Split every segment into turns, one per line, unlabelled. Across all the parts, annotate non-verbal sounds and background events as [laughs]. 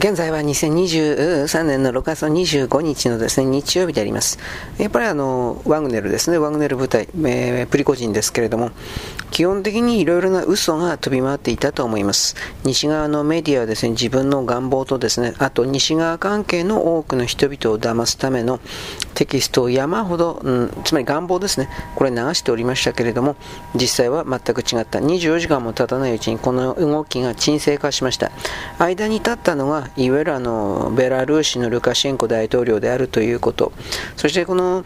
現在は2023年の6月の25日のですね、日曜日であります。やっぱりあの、ワグネルですね、ワグネル部隊、えー、プリコジンですけれども、基本的にいろいろな嘘が飛び回っていたと思います。西側のメディアはですね、自分の願望とですね、あと西側関係の多くの人々を騙すためのテキストを山ほど、うん、つまり願望ですね、これ流しておりましたけれども、実際は全く違った。24時間も経たないうちにこの動きが沈静化しました。間に立ったのは、いわゆるあのベラルーシのルカシェンコ大統領であるということ、そしてこの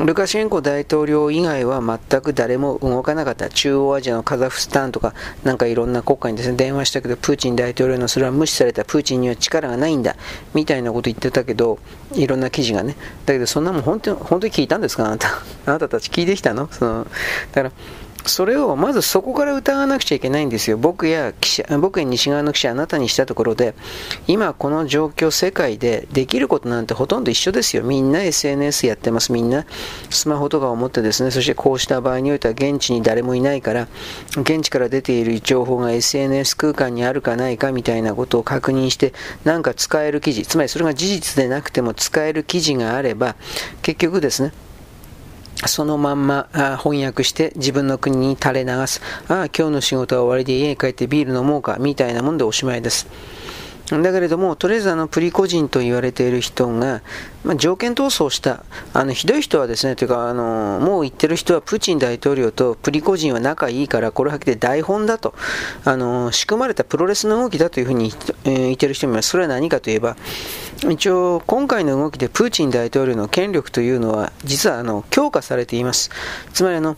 ルカシェンコ大統領以外は全く誰も動かなかった。中央アジアのカザフスタンとか、なんかいろんな国家にですね、電話したけど、プーチン大統領のそれは無視された。プーチンには力がないんだ。みたいなこと言ってたけど、いろんな記事がね。だけど、そんなもん本当に、本当に聞いたんですか？あなた。あなたたち聞いてきたの？その、だから、それをまずそこから疑わなくちゃいけないんですよ。僕や記者、僕や西側の記者、あなたにしたところで、今この状況、世界でできることなんてほとんど一緒ですよ。みんな SNS やってます。みんなスマホとかを持ってですね、そしてこうした場合においては現地に誰もいないから、現地から出ている情報が SNS 空間にあるかないかみたいなことを確認して、なんか使える記事、つまりそれが事実でなくても使える記事があれば、結局ですね、そのまんま翻訳して自分の国に垂れ流す。ああ、今日の仕事は終わりで家に帰ってビール飲もうか、みたいなもんでおしまいです。だけれども、とりあえずあのプリコ人と言われている人が、まあ、条件闘争した、あのひどい人はですね、というかあの、もう言ってる人はプーチン大統領とプリコ人は仲いいから、これはっきり台本だと、あの仕組まれたプロレスの動きだというふうに、言ってる人もいます。それは何かといえば、一応、今回の動きでプーチン大統領の権力というのは、実はあの強化されています。つまりあの、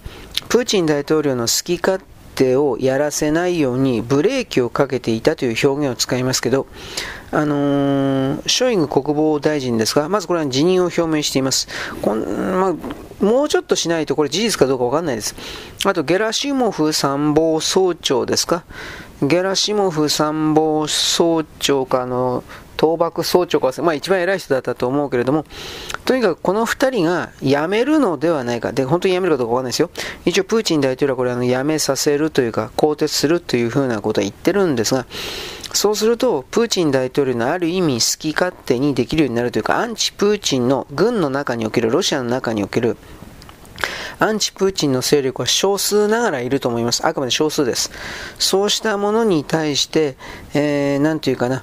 プーチン大統領の好き勝手手をやらせないようにブレーキをかけていたという表現を使いますけど、あのー、ショイグ国防大臣ですが、まずこれは辞任を表明しています。こんまあ、もうちょっとしないとこれ事実かどうかわかんないです。あと、ゲラシモフ参謀総長ですか？ゲラシモフ参謀総長かの倒幕総長か、まあ一番偉い人だったと思うけれども、とにかくこの2人が辞めるのではないか。で、本当に辞めるかどうかわかんないですよ。一応プーチン大統領はこれあの辞めさせるというか、更迭するというふうなことは言ってるんですが、そうすると、プーチン大統領のある意味好き勝手にできるようになるというか、アンチプーチンの軍の中における、ロシアの中における、アンチプーチンの勢力は少数ながらいると思います。あくまで少数です。そうしたものに対して、えー、なんていうかな、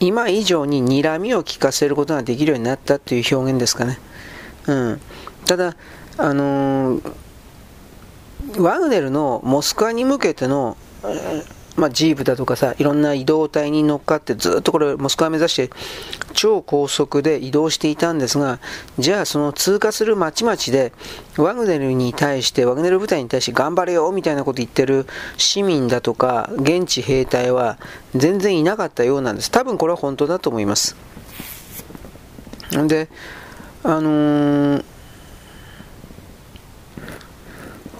今以上に睨みを利かせることができるようになったという表現ですかね。うん、ただ、あのー、ワグネルのモスクワに向けての、まあ、ジープだとかさ、いろんな移動体に乗っかってずっとこれモスクワ目指して超高速で移動していたんですが、じゃあその通過する町々でワグネルに対して、ワグネル部隊に対して頑張れよみたいなこと言ってる市民だとか現地兵隊は全然いなかったようなんです。多分これは本当だと思います。で、あのー、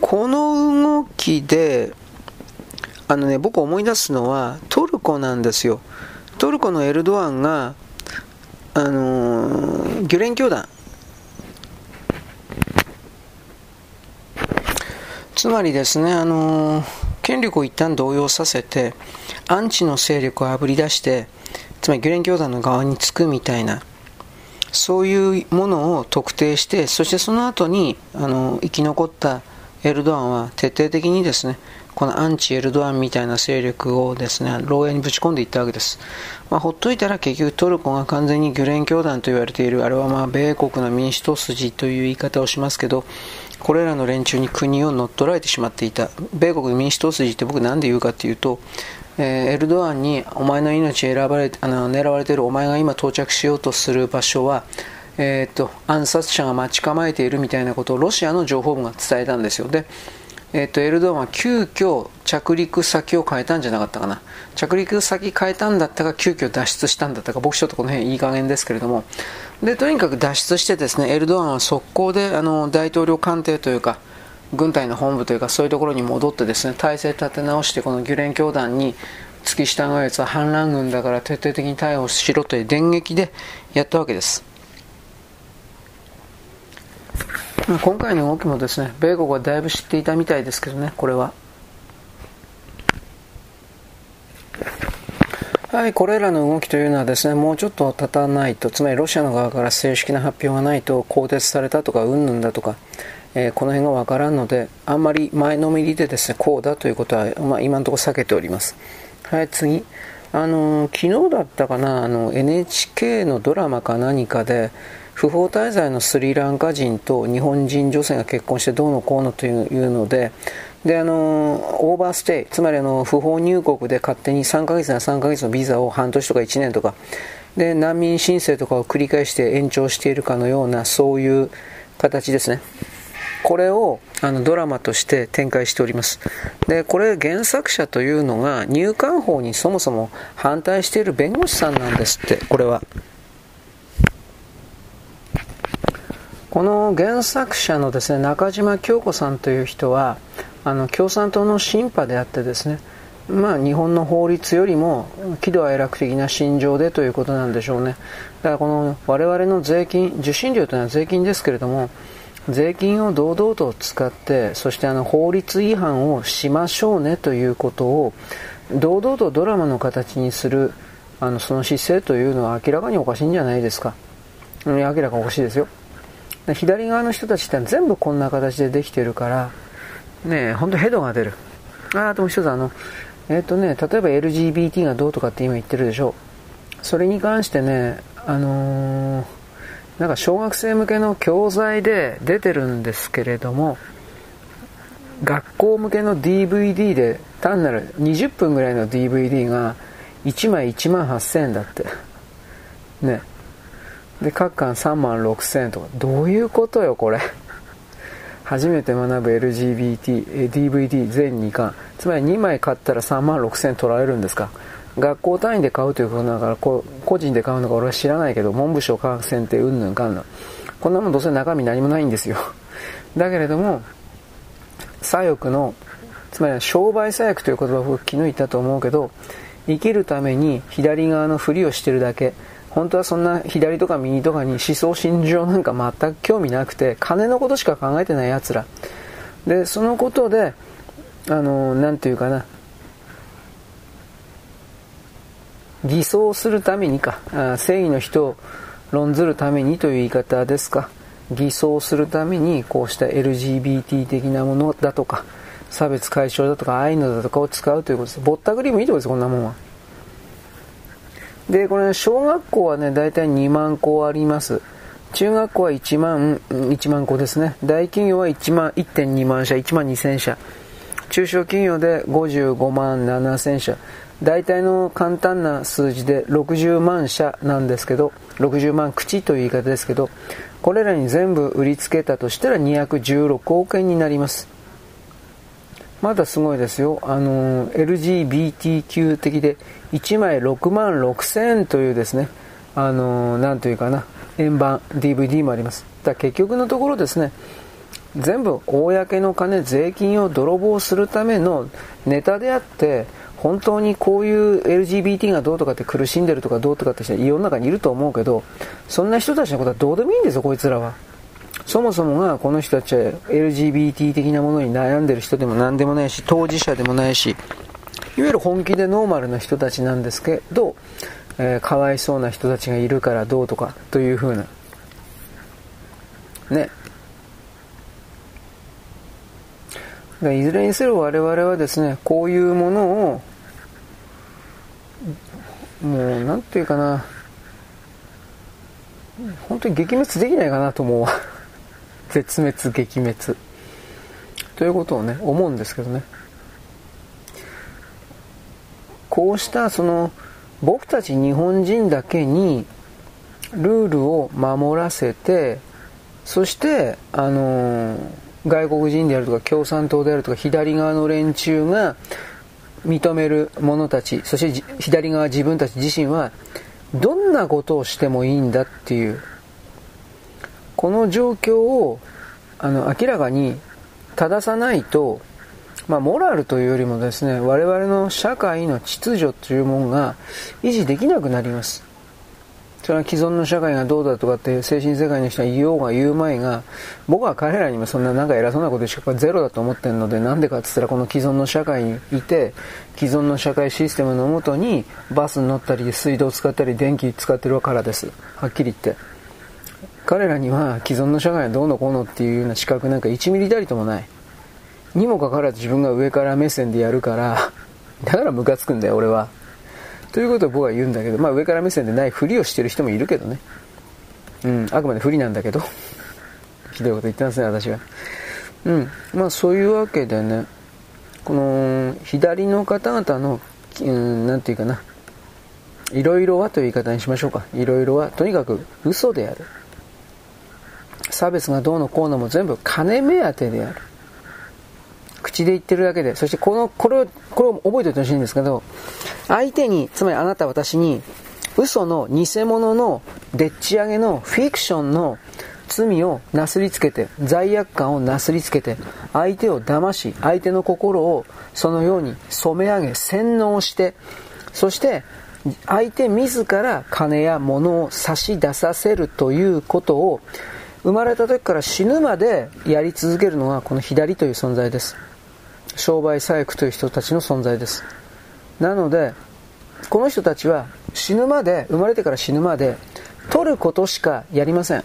この動きで、あのね、僕思い出すのはトルコなんですよ。トルコのエルドアンが、あのー、ギュレン教団、つまりですね、あのー、権力を一旦動揺させて、アンチの勢力をあぶり出して、つまりギュレン教団の側につくみたいな、そういうものを特定して、そしてその後に、あのー、生き残ったエルドアンは徹底的にですね、このアンチエルドアンみたいな勢力をですね、牢屋にぶち込んでいったわけです。まあ、ほっといたら結局トルコが完全にギュレン教団と言われている、あれはまあ米国の民主党筋という言い方をしますけど、これらの連中に国を乗っ取られてしまっていた。米国民主党筋って僕何で言うかっていうと、えー、エルドアンにお前の命選ばれあの狙われているお前が今到着しようとする場所は、えーと暗殺者が待ち構えているみたいなことをロシアの情報部が伝えたんですよ。でえーと、エルドアンは急遽着陸先を変えたんじゃなかったかな。着陸先変えたんだったか急遽脱出したんだったか僕ちょっとこの辺いい加減ですけれども。でとにかく脱出してですねエルドアンは速攻であの大統領官邸というか軍隊の本部というかそういうところに戻ってですね体制立て直してこのギュレン教団に付き従うやつは反乱軍だから徹底的に逮捕しろという電撃でやったわけです。今回の動きもですね、米国はだいぶ知っていたみたいですけどね、これは。はい、これらの動きというのはですね、もうちょっと経たないと、つまりロシアの側から正式な発表がないと、更迭されたとか、うんぬんだとか、えー、この辺がわからんので、あんまり前のめりでですね、こうだということは、まあ、今のところ避けております。はい、次。あの、昨日だったかな、あの、NHK のドラマか何かで、不法滞在のスリランカ人と日本人女性が結婚してどうのこうのというので、で、あの、オーバーステイ、つまりあの、不法入国で勝手に3ヶ月な3ヶ月のビザを半年とか1年とか、で、難民申請とかを繰り返して延長しているかのような、そういう形ですね。これをあのドラマとして展開しております。で、これ原作者というのが入管法にそもそも反対している弁護士さんなんですって、これは。この原作者のですね、中島京子さんという人は、あの共産党の審判であってですね、まあ、日本の法律よりも喜怒哀楽的な心情でということなんでしょうね。だからこの我々の税金、受信料というのは税金ですけれども、税金を堂々と使って、そしてあの法律違反をしましょうねということを、堂々とドラマの形にする、あのその姿勢というのは明らかにおかしいんじゃないですか。明らかおかしいですよ。左側の人たちって全部こんな形でできてるから、ね本当ヘドが出る。ああともう一つあの、えっ、ー、とね、例えば LGBT がどうとかって今言ってるでしょ。それに関してね、あのー、なんか小学生向けの教材で出てるんですけれども、学校向けの DVD で単なる20分ぐらいの DVD が1枚1万8000円だって。ね。で、各巻3万6000円とか。どういうことよ、これ。[laughs] 初めて学ぶ LGBT、DVD 全2巻。つまり2枚買ったら3万6000円取られるんですか。学校単位で買うということだから、個人で買うのか俺は知らないけど、文部省科学選定うんぬんかんぬん。こんなもんどうせ中身何もないんですよ。[laughs] だけれども、左翼の、つまり商売左翼という言葉を僕昨日言ったと思うけど、生きるために左側のふりをしてるだけ。本当はそんな左とか右とかに思想心情なんか全く興味なくて、金のことしか考えてない奴ら。で、そのことで、あの、なんていうかな、偽装するためにか、正義の人を論ずるためにという言い方ですか、偽装するためにこうした LGBT 的なものだとか、差別解消だとか、ああいうのだとかを使うということです。ぼったくりもいいとこです、こんなもんは。で、これ、小学校はね、大体2万校あります。中学校は1万、1万校ですね。大企業は1万、1.2万社、1万2000社。中小企業で55万7000社。大体の簡単な数字で60万社なんですけど、60万口という言い方ですけど、これらに全部売りつけたとしたら216億円になります。まだすごいですよ。あの、LGBTQ 的で1枚6万6千円というですね、あの、なんというかな、円盤 DVD もあります。だ結局のところですね、全部公の金、税金を泥棒するためのネタであって、本当にこういう LGBT がどうとかって苦しんでるとかどうとかって人は世の中にいると思うけど、そんな人たちのことはどうでもいいんですよ、こいつらは。そもそもがこの人たちは LGBT 的なものに悩んでる人でも何でもないし、当事者でもないし、いわゆる本気でノーマルな人たちなんですけど、えー、かわいそうな人たちがいるからどうとかというふうな。ね。いずれにせよ我々はですね、こういうものを、もう、なんていうかな、本当に撃滅できないかなと思うわ。[laughs] 絶滅撃滅ということをね思うんですけどねこうしたその僕たち日本人だけにルールを守らせてそしてあの外国人であるとか共産党であるとか左側の連中が認める者たちそして左側自分たち自身はどんなことをしてもいいんだっていうこの状況をあの明らかに正さないと、まあ、モラルというよりもですね我々の社会の秩序というものが維持できなくなりますそれは既存の社会がどうだとかって精神世界の人は言おうが言うまいが、僕は彼らにもそんななんか偉そうなことしかゼロだと思ってるので、なんでかって言ったらこの既存の社会にいて、既存の社会システムのもとにバスに乗ったり、水道使ったり、電気使ってるからです。はっきり言って。彼らには既存の社会はどうのこうのっていうような資格なんか1ミリたりともない。にもかかわらず自分が上から目線でやるから、だからムカつくんだよ、俺は。ということを僕は言うんだけど、まあ上から目線でないふりをしてる人もいるけどね。うん、あくまで不利なんだけど。[laughs] ひどいこと言ってますね、私は。うん、まあそういうわけでね、この左の方々の、うん、なんていうかな、いろいろはという言い方にしましょうか。いろいろは、とにかく嘘である。差別がどうのこうのも全部金目当てである。口で言ってるだけで、そしてこの、これを、これを覚えておいてほしいんですけど、相手に、つまりあなた私に、嘘の偽物のでっち上げのフィクションの罪をなすりつけて、罪悪感をなすりつけて、相手を騙し、相手の心をそのように染め上げ、洗脳して、そして相手自ら金や物を差し出させるということを生まれた時から死ぬまでやり続けるのがこの左という存在です。商売細工という人たちの存在です。なのでこの人たちは死ぬまで生まれてから死ぬまで取ることしかやりません。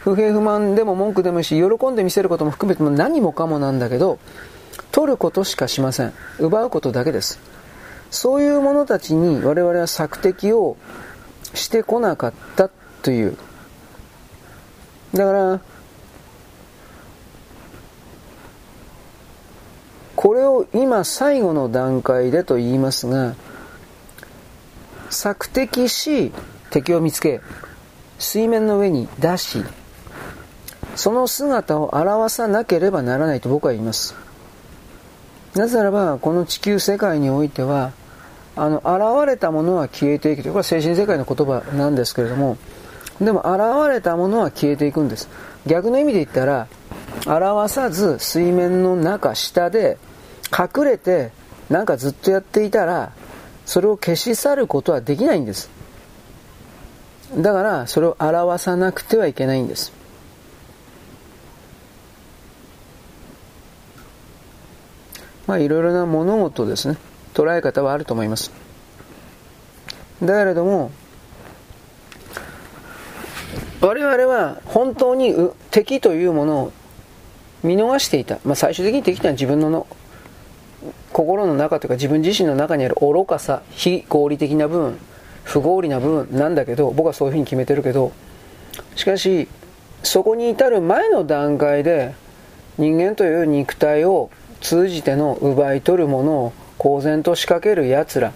不平不満でも文句でもいいし喜んで見せることも含めても何もかもなんだけど取ることしかしません。奪うことだけです。そういう者たちに我々は索敵をしてこなかったという。だからこれを今最後の段階でと言いますが索敵し敵を見つけ水面の上に出しその姿を表さなければならないと僕は言います。なぜならばこの地球世界においてはあの現れたものは消えていくというこれは精神世界の言葉なんですけれどもでも現れたものは消えていくんです。逆の意味で言ったら表さず水面の中下で隠れてなんかずっとやっていたらそれを消し去ることはできないんです。だからそれを表さなくてはいけないんです。まあいろいろな物事ですね。捉え方はあると思います。だけれども我々は本当に敵というものを見逃していた、まあ、最終的に敵というのは自分の心の中というか自分自身の中にある愚かさ非合理的な部分不合理な部分なんだけど僕はそういうふうに決めてるけどしかしそこに至る前の段階で人間という肉体を通じての奪い取るものを公然と仕掛ける奴ら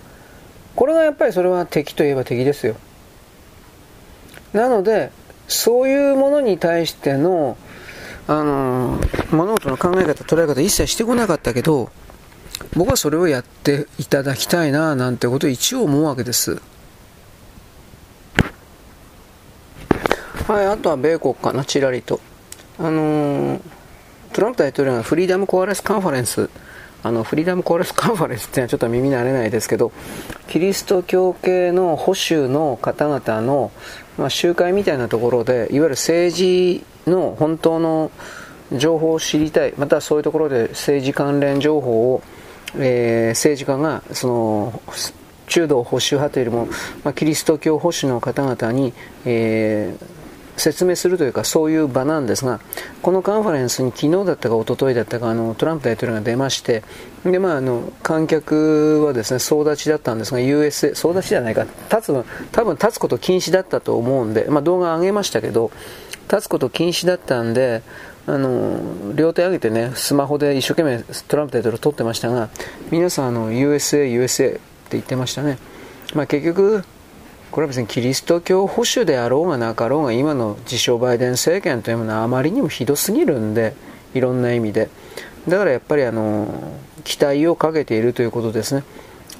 これがやっぱりそれは敵といえば敵ですよ。なのでそういうものに対してのあの物事の考え方捉え方一切してこなかったけど僕はそれをやっていただきたいななんてことを一応思うわけです。はいあとは米国かなちらりと。あの、トランプ大統領がフリーダムコアレスカンファレンス。あのフリーダムコアレスカンファレンスっていうのはちょっと耳慣れないですけどキリスト教系の保守の方々の、まあ、集会みたいなところでいわゆる政治の本当の情報を知りたいまたはそういうところで政治関連情報をえー、政治家がその中道保守派というよりも、まあ、キリスト教保守の方々に、えー、説明するというかそういう場なんですがこのカンファレンスに昨日だったか一昨日だったかあのトランプ大統領が出ましてで、まあ、あの観客はですね総立ちだったんですが USA 総立ちじゃないか。立つ多分立つこと禁止だったと思うんで、まあ、動画上げましたけど立つこと禁止だったんであの両手上げてねスマホで一生懸命トランプ大統領撮ってましたが皆さんあの USA、USA って言ってましたね、まあ、結局これは別にキリスト教保守であろうがなかろうが今の自称バイデン政権というものはあまりにもひどすぎるんでいろんな意味で。だからやっぱりあの期待をかけているということですね。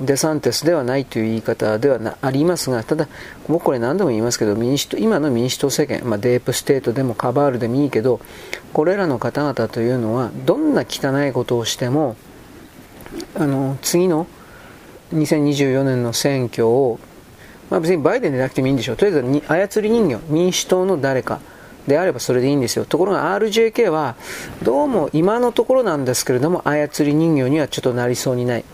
デサンティスではないという言い方ではありますが、ただ、僕これ何度も言いますけど、民主党今の民主党政権、まあ、ディープステートでもカバールでもいいけど、これらの方々というのは、どんな汚いことをしても、あの次の2024年の選挙をまあ、別にバイデンでなくてもいいんでしょう。とりあえずに操り人形、民主党の誰かであればそれでいいんですよ。ところが RJK は、どうも今のところなんですけれども、操り人形にはちょっとなりそうにない。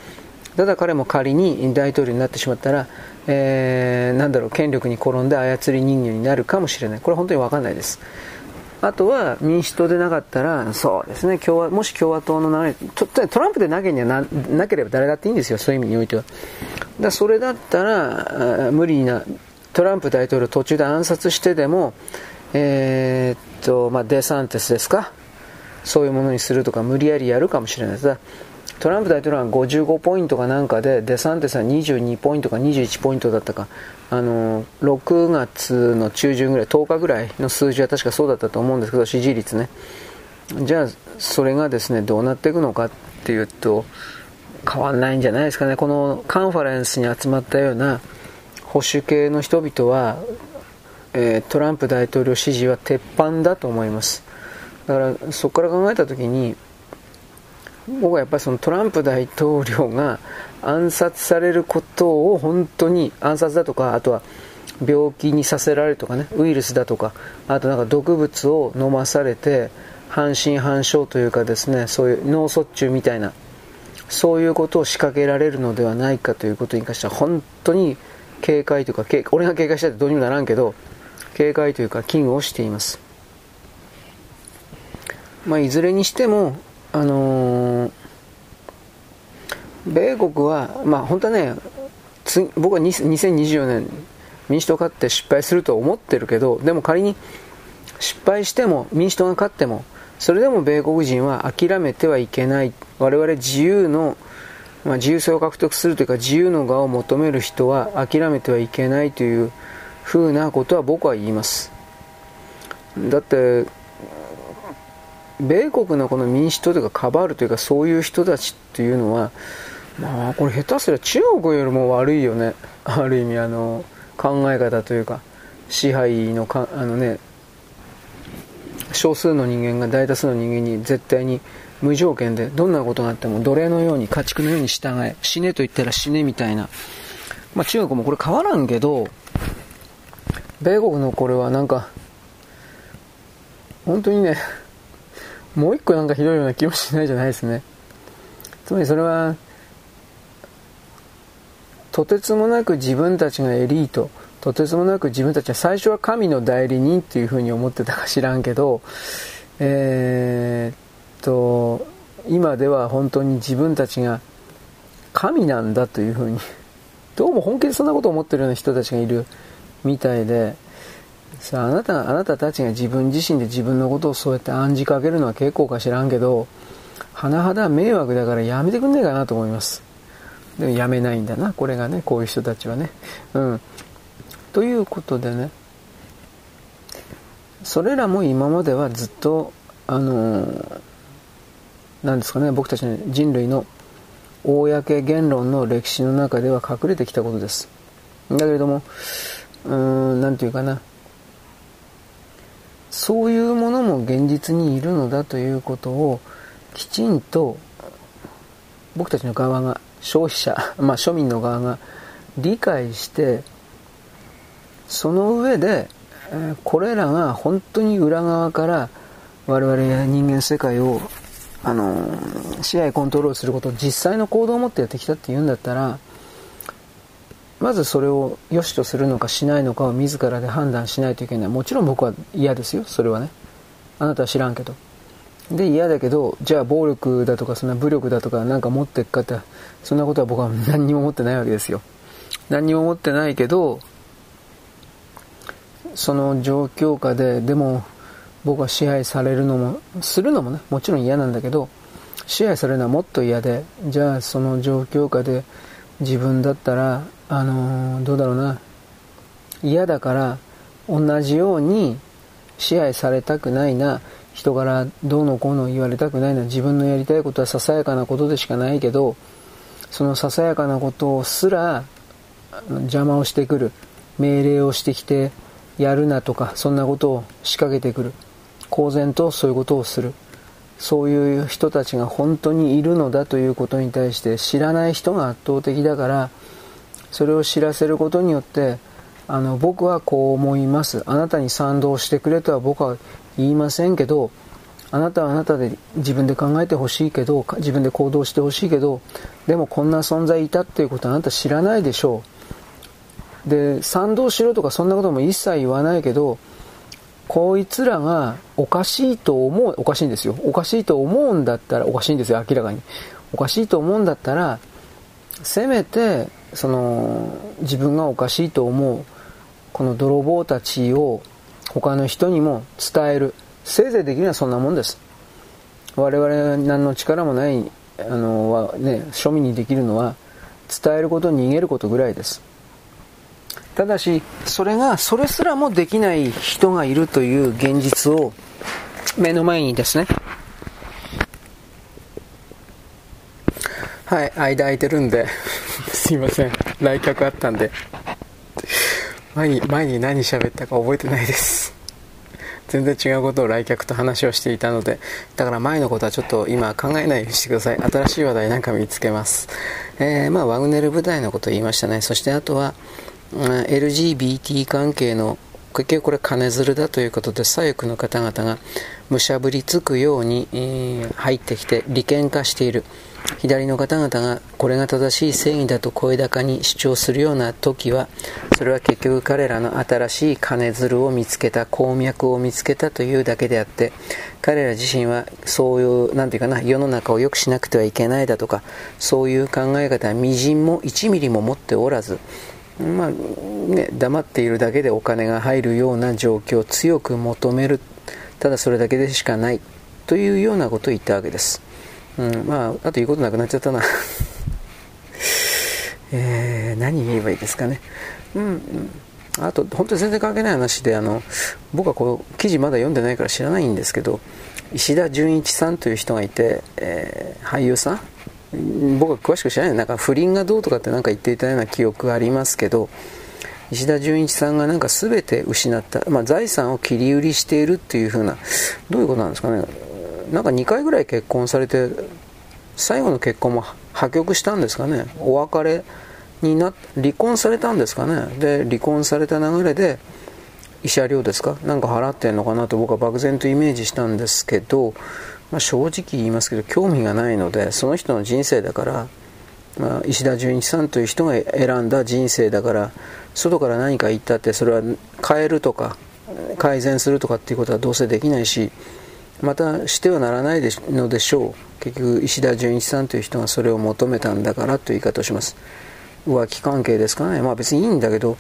ただ彼も仮に大統領になってしまったら、えー、なんだろう、権力に転んで操り人形になるかもしれない。これ本当にわかんないです。あとは民主党でなかったら、そうですね、共和もし共和党の流れ、トランプでなければなければ誰だっていいんですよ、そういう意味においては。だそれだったら、無理な、トランプ大統領途中で暗殺してでも、えー、っと、まあ、デサンティスですか、そういうものにするとか、無理やりやるかもしれないです。トランプ大統領は55ポイントかなんかで、デサンテスは22ポイントか21ポイントだったか、あの6月の中旬ぐらい、10日ぐらいの数字は確かそうだったと思うんですけど、支持率ね。じゃあ、それがですね、どうなっていくのかっていうと、変わんないんじゃないですかね。このカンファレンスに集まったような保守系の人々は、えー、トランプ大統領支持は鉄板だと思います。だからそこから考えた時に僕はやっぱりそのトランプ大統領が暗殺されることを本当に暗殺だとかあとは病気にさせられるとかねウイルスだとかあとなんか毒物を飲まされて半身半生というかですねそういう脳卒中みたいなそういうことを仕掛けられるのではないかということに関しては本当に警戒というか俺が警戒したってどうにもならんけど警戒というか危惧をしています。まあ、いずれにしてもあのー、米国は、まあ、本当はね、僕は2024年、民主党勝って失敗すると思ってるけど、でも仮に失敗しても、民主党が勝っても、それでも米国人は諦めてはいけない。我々自由の、まあ、自由性を獲得するというか、自由の側を求める人は諦めてはいけないというふうなことは僕は言います。だって、米国のこの民主党というかカバールというかそういう人たちっていうのはまあこれ下手すりゃ中国よりも悪いよね。[laughs] ある意味あの考え方というか支配のかあのね少数の人間が大多数の人間に絶対に無条件でどんなことがあっても奴隷のように家畜のように従え死ねと言ったら死ねみたいな。まあ中国もこれ変わらんけど米国のこれはなんか本当にねもう一個なんかひどいような気もしないじゃないですね。つまりそれは、とてつもなく自分たちがエリート、とてつもなく自分たちは最初は神の代理人っていうふうに思ってたか知らんけど、えー、っと、今では本当に自分たちが神なんだというふうに、どうも本気でそんなことを思ってるような人たちがいるみたいで、さあ、あなた、あなたたちが自分自身で自分のことをそうやって暗示かけるのは結構か知らんけど、甚だ迷惑だからやめてくんねえかなと思います。でもやめないんだな、これがね、こういう人たちはね。うん。ということでね、それらも今まではずっと、あのー、なんですかね、僕たちの人類の公言論の歴史の中では隠れてきたことです。だけれども、うーん、なんていうかな、そういうものも現実にいるのだということをきちんと僕たちの側が消費者、[laughs] まあ、庶民の側が理解してその上でこれらが本当に裏側から我々や人間世界をあの支配コントロールすることを実際の行動を持ってやってきたっていうんだったらまずそれを良しとするのかしないのかを自らで判断しないといけない。もちろん僕は嫌ですよ、それはね。あなたは知らんけど。で、嫌だけど、じゃあ暴力だとか、そんな武力だとかなんか持ってっかって、そんなことは僕は何にも持ってないわけですよ。何にも持ってないけど、その状況下で、でも僕は支配されるのも、するのもね、もちろん嫌なんだけど、支配されるのはもっと嫌で、じゃあその状況下で自分だったらあのー、どうだろうな。嫌だから同じように支配されたくないな。人からどうのこうの言われたくないな。自分のやりたいことはささやかなことでしかないけどそのささやかなことすら邪魔をしてくる。命令をしてきてやるなとかそんなことを仕掛けてくる。公然とそういうことをする。そういう人たちが本当にいるのだということに対して知らない人が圧倒的だからそれを知らせることによってあの僕はこう思います。あなたに賛同してくれとは僕は言いませんけどあなたはあなたで自分で考えてほしいけど自分で行動してほしいけどでもこんな存在いたっていうことはあなた知らないでしょう。で賛同しろとかそんなことも一切言わないけどこいつらがおかしいと思うおかしいんですよ。おかしいと思うんだったらおかしいんですよ明らかに。おかしいと思うんだったらせめてその自分がおかしいと思うこの泥棒たちを他の人にも伝える。せいぜいできるのはそんなもんです。我々何の力もないあのは、ね、庶民にできるのは伝えること逃げることぐらいです。ただしそれがそれすらもできない人がいるという現実を目の前にですねはい間空いてるんで。[laughs] すいません。来客あったんで。前に前に何喋ったか覚えてないです。全然違うことを来客と話をしていたので。だから前のことはちょっと今考えないようにしてください。新しい話題なんか見つけます、えー、まあワグネル部隊のこと言いましたね。そしてあとは、うん、LGBT 関係の結局これ金づるだということで左翼の方々がむしゃぶりつくように、えー、入ってきて利権化している。左の方々がこれが正しい正義だと声高に主張するような時はそれは結局彼らの新しい金づるを見つけた鉱脈を見つけたというだけであって彼ら自身はそういう何て言うかな世の中を良くしなくてはいけないだとかそういう考え方はみじんも1ミリも持っておらずまあね、黙っているだけでお金が入るような状況を強く求めるただそれだけでしかないというようなことを言ったわけです。うん、まあ、あと言うことなくなっちゃったな。[laughs] えー、何言えばいいですかね。うん、うん。あと、本当に全然関係ない話で、あの、僕はこう、記事まだ読んでないから知らないんですけど、石田純一さんという人がいて、えー、俳優さん僕は詳しく知らない。なんか不倫がどうとかってなんか言っていたような記憶がありますけど、石田純一さんがなんか全て失った、まあ、財産を切り売りしているっていう風な、どういうことなんですかね。なんか2回ぐらい結婚されて最後の結婚も破局したんですかね。お別れにな離婚されたんですかね。で離婚された流れで慰謝料ですか？なんか払ってんのかなと僕は漠然とイメージしたんですけど、まあ、正直言いますけど興味がないのでその人の人生だから、まあ、石田純一さんという人が選んだ人生だから外から何か言ったってそれは変えるとか改善するとかっていうことはどうせできないしまたしてはならないのでしょう。結局石田純一さんという人がそれを求めたんだからという言い方をします。浮気関係ですかね。まあ別にいいんだけど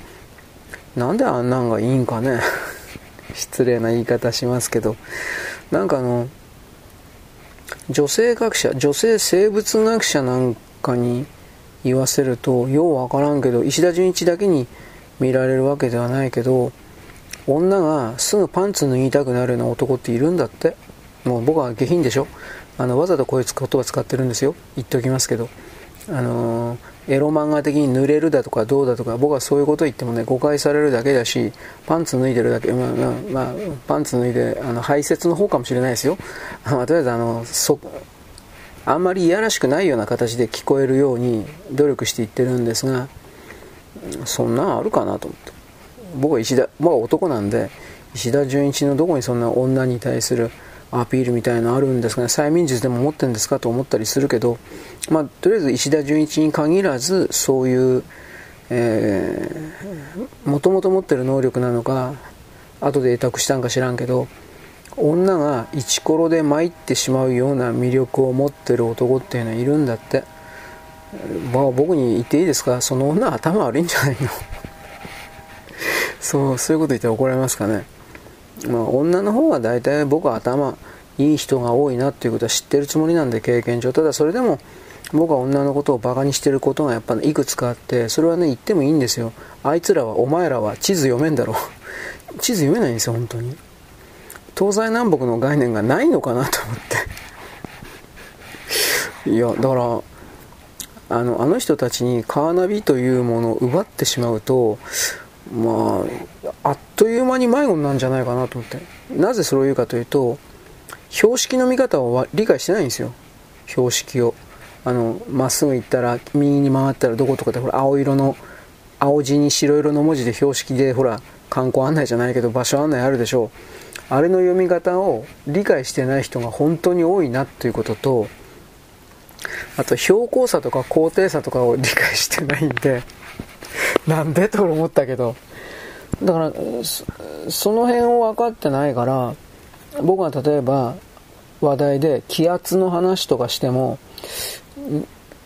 なんであんなんがいいんかね。[laughs] 失礼な言い方しますけど。なんかあの女性学者女性生物学者なんかに言わせるとようわからんけど石田純一だけに見られるわけではないけど女がすぐパンツ脱ぎたくなるような男っているんだって。もう僕は下品でしょ。あのわざとこういう言葉使ってるんですよ。言っておきますけど。あのエロ漫画的に濡れるだとかどうだとか僕はそういうこと言ってもね誤解されるだけだしパンツ脱いでるだけまあ、まあ、パンツ脱いであの排泄の方かもしれないですよ、ま、とりあえずあのそあんまりいやらしくないような形で聞こえるように努力していってるんですがそんなんあるかなと思って。僕は石田僕は男なんで石田純一のどこにそんな女に対するアピールみたいなのあるんですかね。催眠術でも持ってるんですかと思ったりするけど、まあ、とりあえず石田純一に限らずそういうもともと持ってる能力なのか後で得託したんか知らんけど女がイチコロで参ってしまうような魅力を持ってる男っていうのはいるんだって、まあ、僕に言っていいですか？その女頭悪いんじゃないの？[laughs] そうそういうこと言ったら怒られますかね？まあ、女の方は大体僕は頭いい人が多いなっていうことは知ってるつもりなんで経験上。ただそれでも僕は女のことをバカにしてることがやっぱいくつかあってそれはね言ってもいいんですよ。あいつらはお前らは地図読めんだろう。[laughs] 地図読めないんですよ本当に。東西南北の概念がないのかなと思って。いやだからあのあの人たちにカーナビというものを奪ってしまうとまあ、あっという間に迷子なんじゃないかなと思って。なぜそれを言うかというと、標識の見方を理解してないんですよ。標識を。あの、まっすぐ行ったら、右に回ったらどことかで、これ青色の青地に白色の文字で標識でほら観光案内じゃないけど場所案内あるでしょうあれの読み方を理解してない人が本当に多いなっていうこととあと標高差とか高低差とかを理解してないんでなんでと思ったけどだからその辺を分かってないから僕が例えば話題で気圧の話とかしても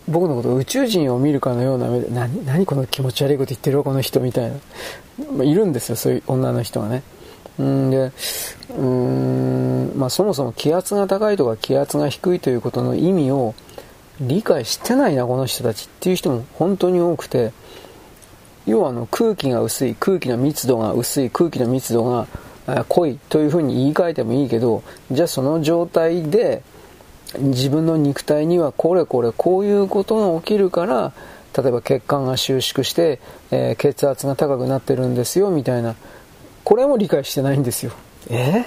僕のこと宇宙人を見るかのような目で何何この気持ち悪いこと言ってるこの人みたいな、いるんですよそういう女の人がね。うんでうん、まあ、そもそも気圧が高いとか気圧が低いということの意味を理解してないなこの人たちっていう人も本当に多くて要はあの空気が薄い空気の密度が薄い空気の密度が濃いというふうに言い換えてもいいけどじゃあその状態で自分の肉体にはこれこれこういうことが起きるから例えば血管が収縮して、えー、血圧が高くなってるんですよみたいな。これも理解してないんですよ。え？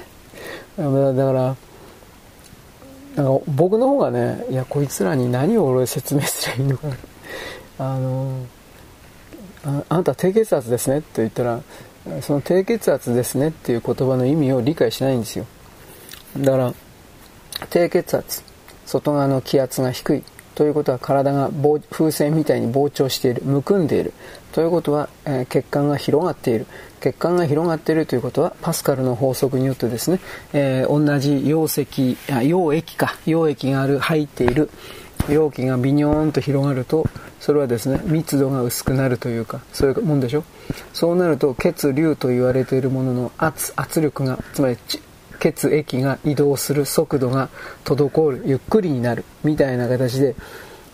だからなんか僕の方がねいやこいつらに何を俺説明すればいいのか。なあのああなた低血圧ですねって言ったらその低血圧ですねっていう言葉の意味を理解しないんですよ。だから低血圧外側の気圧が低いということは体が風船みたいに膨張しているむくんでいる。ということは、えー、血管が広がっている。血管が広がっているということはパスカルの法則によってですね、えー、同じ溶石溶液か溶液がある入っている容器がビニョーンと広がるとそれはですね密度が薄くなるというかそういうもんでしょ？そうなると血流と言われているものの圧圧力がつまり血液が移動する速度が滞るゆっくりになるみたいな形で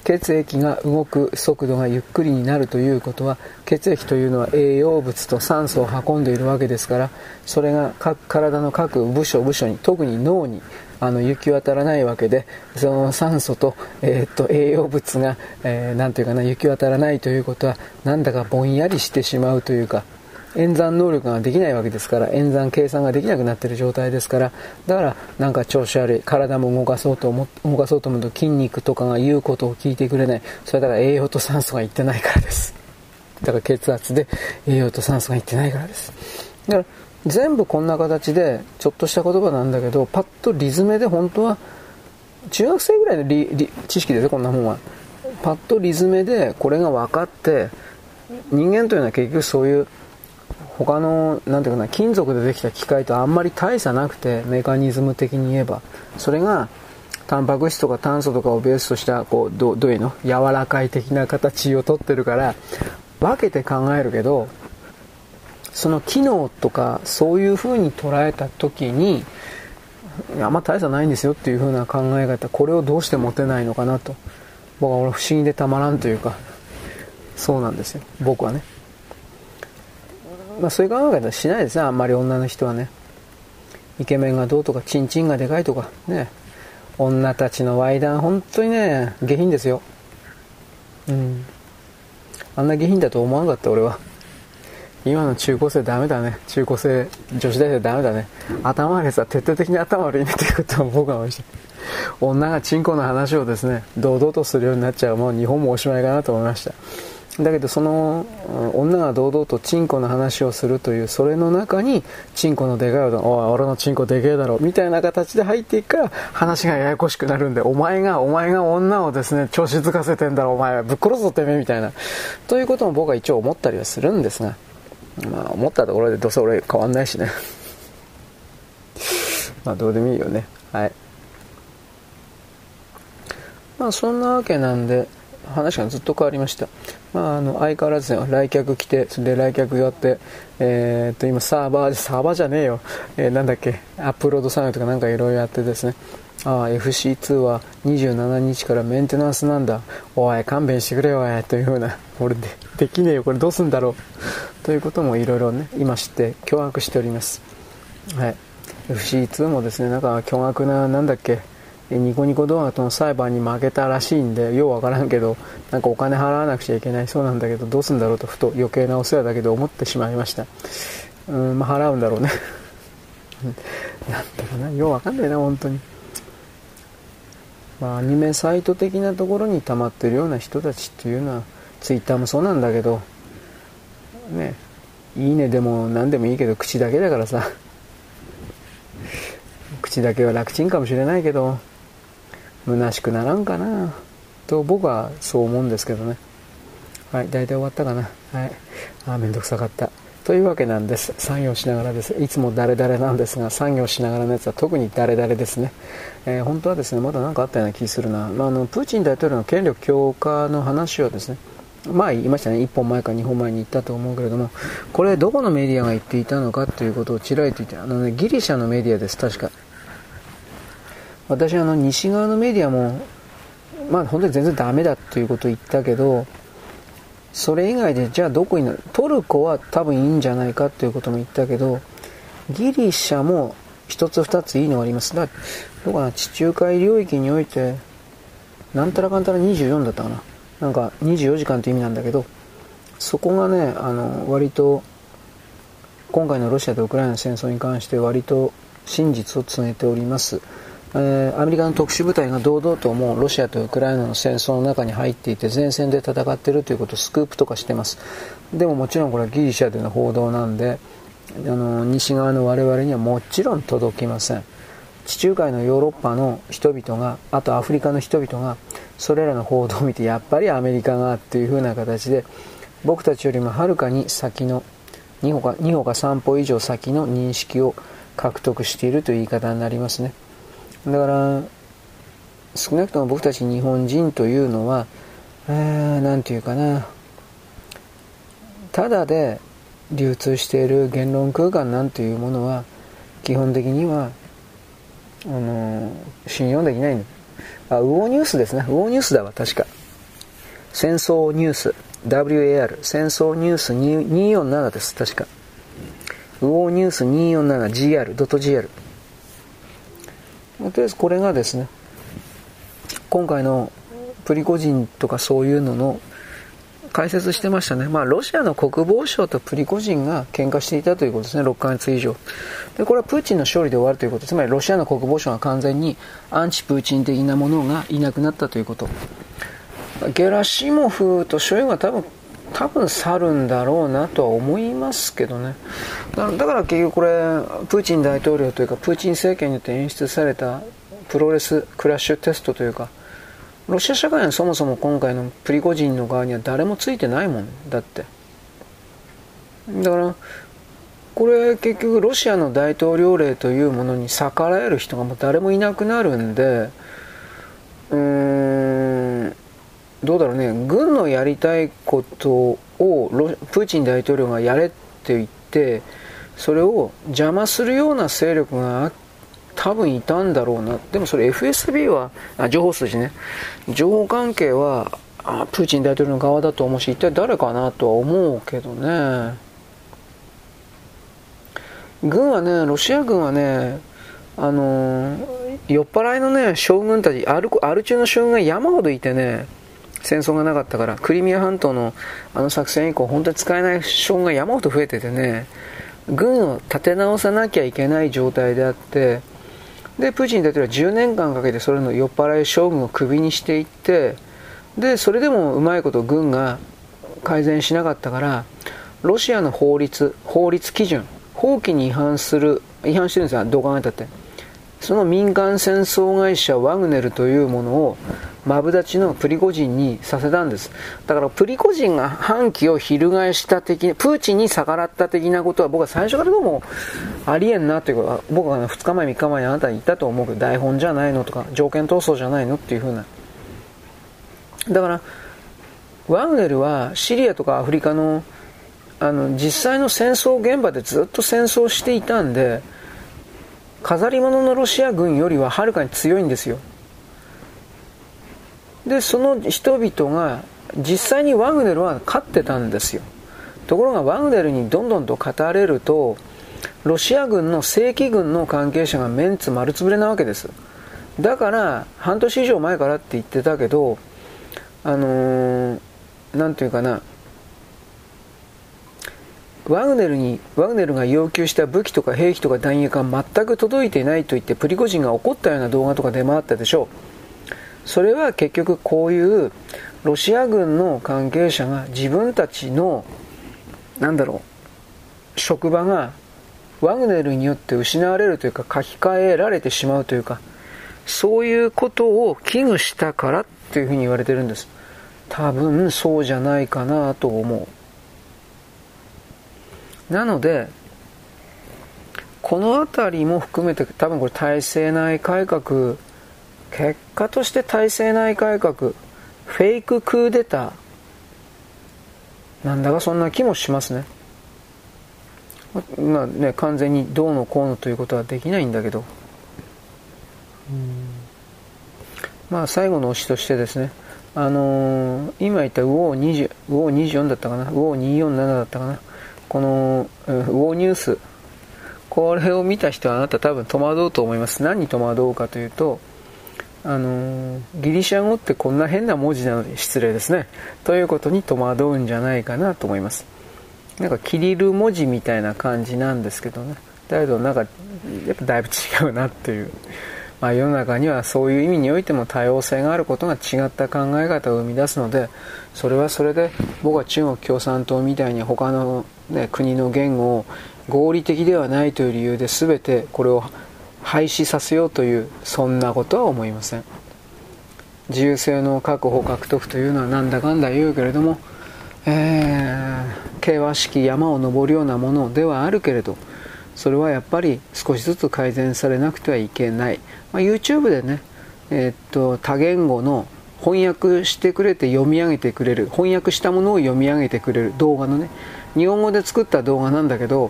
血液が動く速度がゆっくりになるということは血液というのは栄養物と酸素を運んでいるわけですからそれが各体の各部署部署に特に脳にあの行き渡らないわけでその酸素と,、えー、っと栄養物が、えー、ていうかな行き渡らないということはなんだかぼんやりしてしまうというか演算能力ができないわけですから演算計算ができなくなっている状態ですからだからなんか調子悪い体も動かそうと思動かそうと思うと筋肉とかが言うことを聞いてくれない。それだから栄養と酸素がいってないからです。だから血圧で栄養と酸素がいってないからです。だから全部こんな形でちょっとした言葉なんだけどパッとリズムで本当は中学生ぐらいの知識ですよこんなもんはパッとリズムでこれが分かって人間というのは結局そういう他の、なんていうかな、金属でできた機械とあんまり大差なくて、メカニズム的に言えば。それが、タンパク質とか炭素とかをベースとした、こう、どどういうの？柔らかい的な形をとってるから、分けて考えるけど、その機能とか、そういう風に捉えた時に、あんま大差ないんですよっていう風な考え方、これをどうして持てないのかなと。僕は俺不思議でたまらんというか、そうなんですよ。僕はね。まあ、そういう考え方しないですねあんまり女の人はねイケメンがどうとかチンチンがでかいとかね女たちのワイダン本当にね下品ですようんあんな下品だと思わなかった俺は今の中高生ダメだね。中高生女子大生ダメだね。頭悪いさ徹底的に頭悪いねっていうことは僕は美味し。い女がチンコの話をですね堂々とするようになっちゃうもう日本もおしまいかなと思いました。だけどその女が堂々とチンコの話をするというそれの中にチンコのでかいおい俺のチンコでけえだろみたいな形で入っていくから話がややこしくなるんでお前がお前が女をですね調子づかせてんだろお前ぶっ殺すぞてめえみたいな。ということも僕は一応思ったりはするんですが。まあ思ったところでどうせ俺変わんないしね。[laughs] まあどうでもいいよね。はい。まあそんなわけなんで話がずっと変わりました。まあ、あの相変わらず、ね、来客来て、それで来客やって、えー、っと今サーバー、サーバーじゃねえよ、えー、なんだっけ、アップロード作業とかなんかいろいろやってですね、ああ、FC2 は27日からメンテナンスなんだ、おい、勘弁してくれよ、おい、というふうな、俺でできねえよ、これどうすんだろう、ということもいろいろね、今知って驚愕しております。はい。FC2 もですね、なんか巨額な、なんだっけ、ニコニコ動画との裁判に負けたらしいんで、ようわからんけど、なんかお金払わなくちゃいけないそうなんだけど、どうすんだろうとふと余計なお世話だけど思ってしまいました。うん、まあ払うんだろうね。[laughs] なんだかな、ようわかんないな、本当に。まあ、アニメサイト的なところに溜まってるような人たちっていうのは、ツイッターもそうなんだけど、ねいいねでも何でもいいけど口だけだからさ。[laughs] 口だけは楽ちんかもしれないけど虚しくならんかな。と僕はそう思うんですけどね。はい大体終わったかな。はい。ああめんどくさかった。というわけなんです。作業しながらです。いつも誰々なんですが作業しながらのやつは特に誰々ですね、えー、本当はですねまだ何かあったような気するな、まあ、あのプーチン大統領の権力強化の話はですね前言いましたね、1本前か2本前に言ったと思うけれども、これどこのメディアが言っていたのかということをちらりと言って、あのね、ギリシャのメディアです、確か。私あの西側のメディアも、まあ本当に全然ダメだということを言ったけど、それ以外でじゃあどこにトルコは多分いいんじゃないかということも言ったけど、ギリシャも一つ二ついいのがあります。だどうかな、地中海領域において、なんたらかんたら24だったかな？なんか24時間という意味なんだけど、そこがね、あの、割と、今回のロシアとウクライナの戦争に関して割と真実を告げております。え、アメリカの特殊部隊が堂々ともうロシアとウクライナの戦争の中に入っていて前線で戦っているということをスクープとかしてます。でももちろんこれはギリシャでの報道なんであの西側の我々にはもちろん届きません。地中海のヨーロッパの人々があとアフリカの人々がそれらの報道を見てやっぱりアメリカがというふうな形で僕たちよりもはるかに先の2歩か ,2 歩か3歩以上先の認識を獲得しているという言い方になりますね。だから少なくとも僕たち日本人というのは何て言うかなただで流通している言論空間なんていうものは基本的にはあの信用できないんあ、ウオニュースですね。ウオニュースだわ、確か。戦争ニュース。WAR。戦争ニュース247です、確か。ウオニュース 247GR.gr。とりあえずこれがですね、今回のプリコジンとかそういうのの解説してましたね。まあ、ロシアの国防省とプリコジンが喧嘩していたということですね、6ヶ月以上。で、これはプーチンの勝利で終わるということ。つまり、ロシアの国防省が完全にアンチプーチン的なものがいなくなったということ。ゲラシモフとショイグは多分、多分去るんだろうなとは思いますけどね。だから結局これ、プーチン大統領というか、プーチン政権によって演出されたプロレスクラッシュテストというか、ロシア社会はそもそも今回のプリゴジンの側には誰もついてないもんだってだからこれ結局ロシアの大統領令というものに逆らえる人がもう誰もいなくなるんでうーんどうだろうね軍のやりたいことをプーチン大統領がやれって言ってそれを邪魔するような勢力が多分いたんだろうな。でもそれ FSB は、あ情報筋ね。情報関係はあプーチン大統領の側だと思うし、一体誰かなとは思うけどね。軍はね、ロシア軍はね、あの酔っ払いのね、将軍たち、アルアル中の将軍が山ほどいてね、戦争がなかったから、クリミア半島のあの作戦以降、本当に使えない将軍が山ほど増えててね、軍を立て直さなきゃいけない状態であって、でプーチン大統領は10年間かけてそれの酔っ払い将軍をクビにしていってでそれでもうまいこと軍が改善しなかったからロシアの法律法律基準法規に違反する違反してるんですよどう考えたって。その民間戦争会社ワグネルというものをマブダチのプリゴジンにさせたんです。だからプリゴジンが反旗を翻した的な、プーチンに逆らった的なことは僕は最初からどうもありえんなというか、僕は2日前3日前にあなたに言ったと思うけど、台本じゃないのとか、条件闘争じゃないのっていうふうな。だから、ワグネルはシリアとかアフリカのあの実際の戦争現場でずっと戦争していたんで、飾り物のロシア軍よりははるかに強いんですよ。で、その人々が実際にワグネルは勝ってたんですよ。ところがワグネルにどんどんと語れると、ロシア軍の正規軍の関係者がメンツ丸つぶれなわけです。だから、半年以上前からって言ってたけど、あのー、ていうかな、ワグネルに、ワグネルが要求した武器とか兵器とか弾薬が全く届いていないと言って、プリゴジンが怒ったような動画とか出回ったでしょう。それは結局こういうロシア軍の関係者が自分たちのなんだろう職場がワグネルによって失われるというか書き換えられてしまうというかそういうことを危惧したからっていうふうに言われてるんです。多分そうじゃないかなと思う。なのでこの辺りも含めて多分これ体制内改革結果として体制内改革フェイククーデター。なんだかそんな気もしますね。まあね完全にどうのこうのということはできないんだけど。まあ最後の推しとしてですね。あのー、今言ったウォー20ウォー24だったかな？ウォー247だったかな？このウォーニュース。これを見た人はあなた多分戸惑うと思います。何に戸惑うかというとあのギリシャ語ってこんな変な文字なので失礼ですね。ということに戸惑うんじゃないかなと思います。なんかキリル文字みたいな感じなんですけどね。だけどなんかやっぱだいぶ違うなっていう、まあ、世の中にはそういう意味においても多様性があることが違った考え方を生み出すのでそれはそれで僕は中国共産党みたいに他の、ね、国の言語を合理的ではないという理由で全てこれを廃止させようというそんなことは思いません。自由性の確保獲得というのはなんだかんだ言うけれども、えー、険しき山を登るようなものではあるけれどそれはやっぱり少しずつ改善されなくてはいけない、まあ、YouTube でね、えー、っと多言語の翻訳してくれて読み上げてくれる翻訳したものを読み上げてくれる動画のね日本語で作った動画なんだけど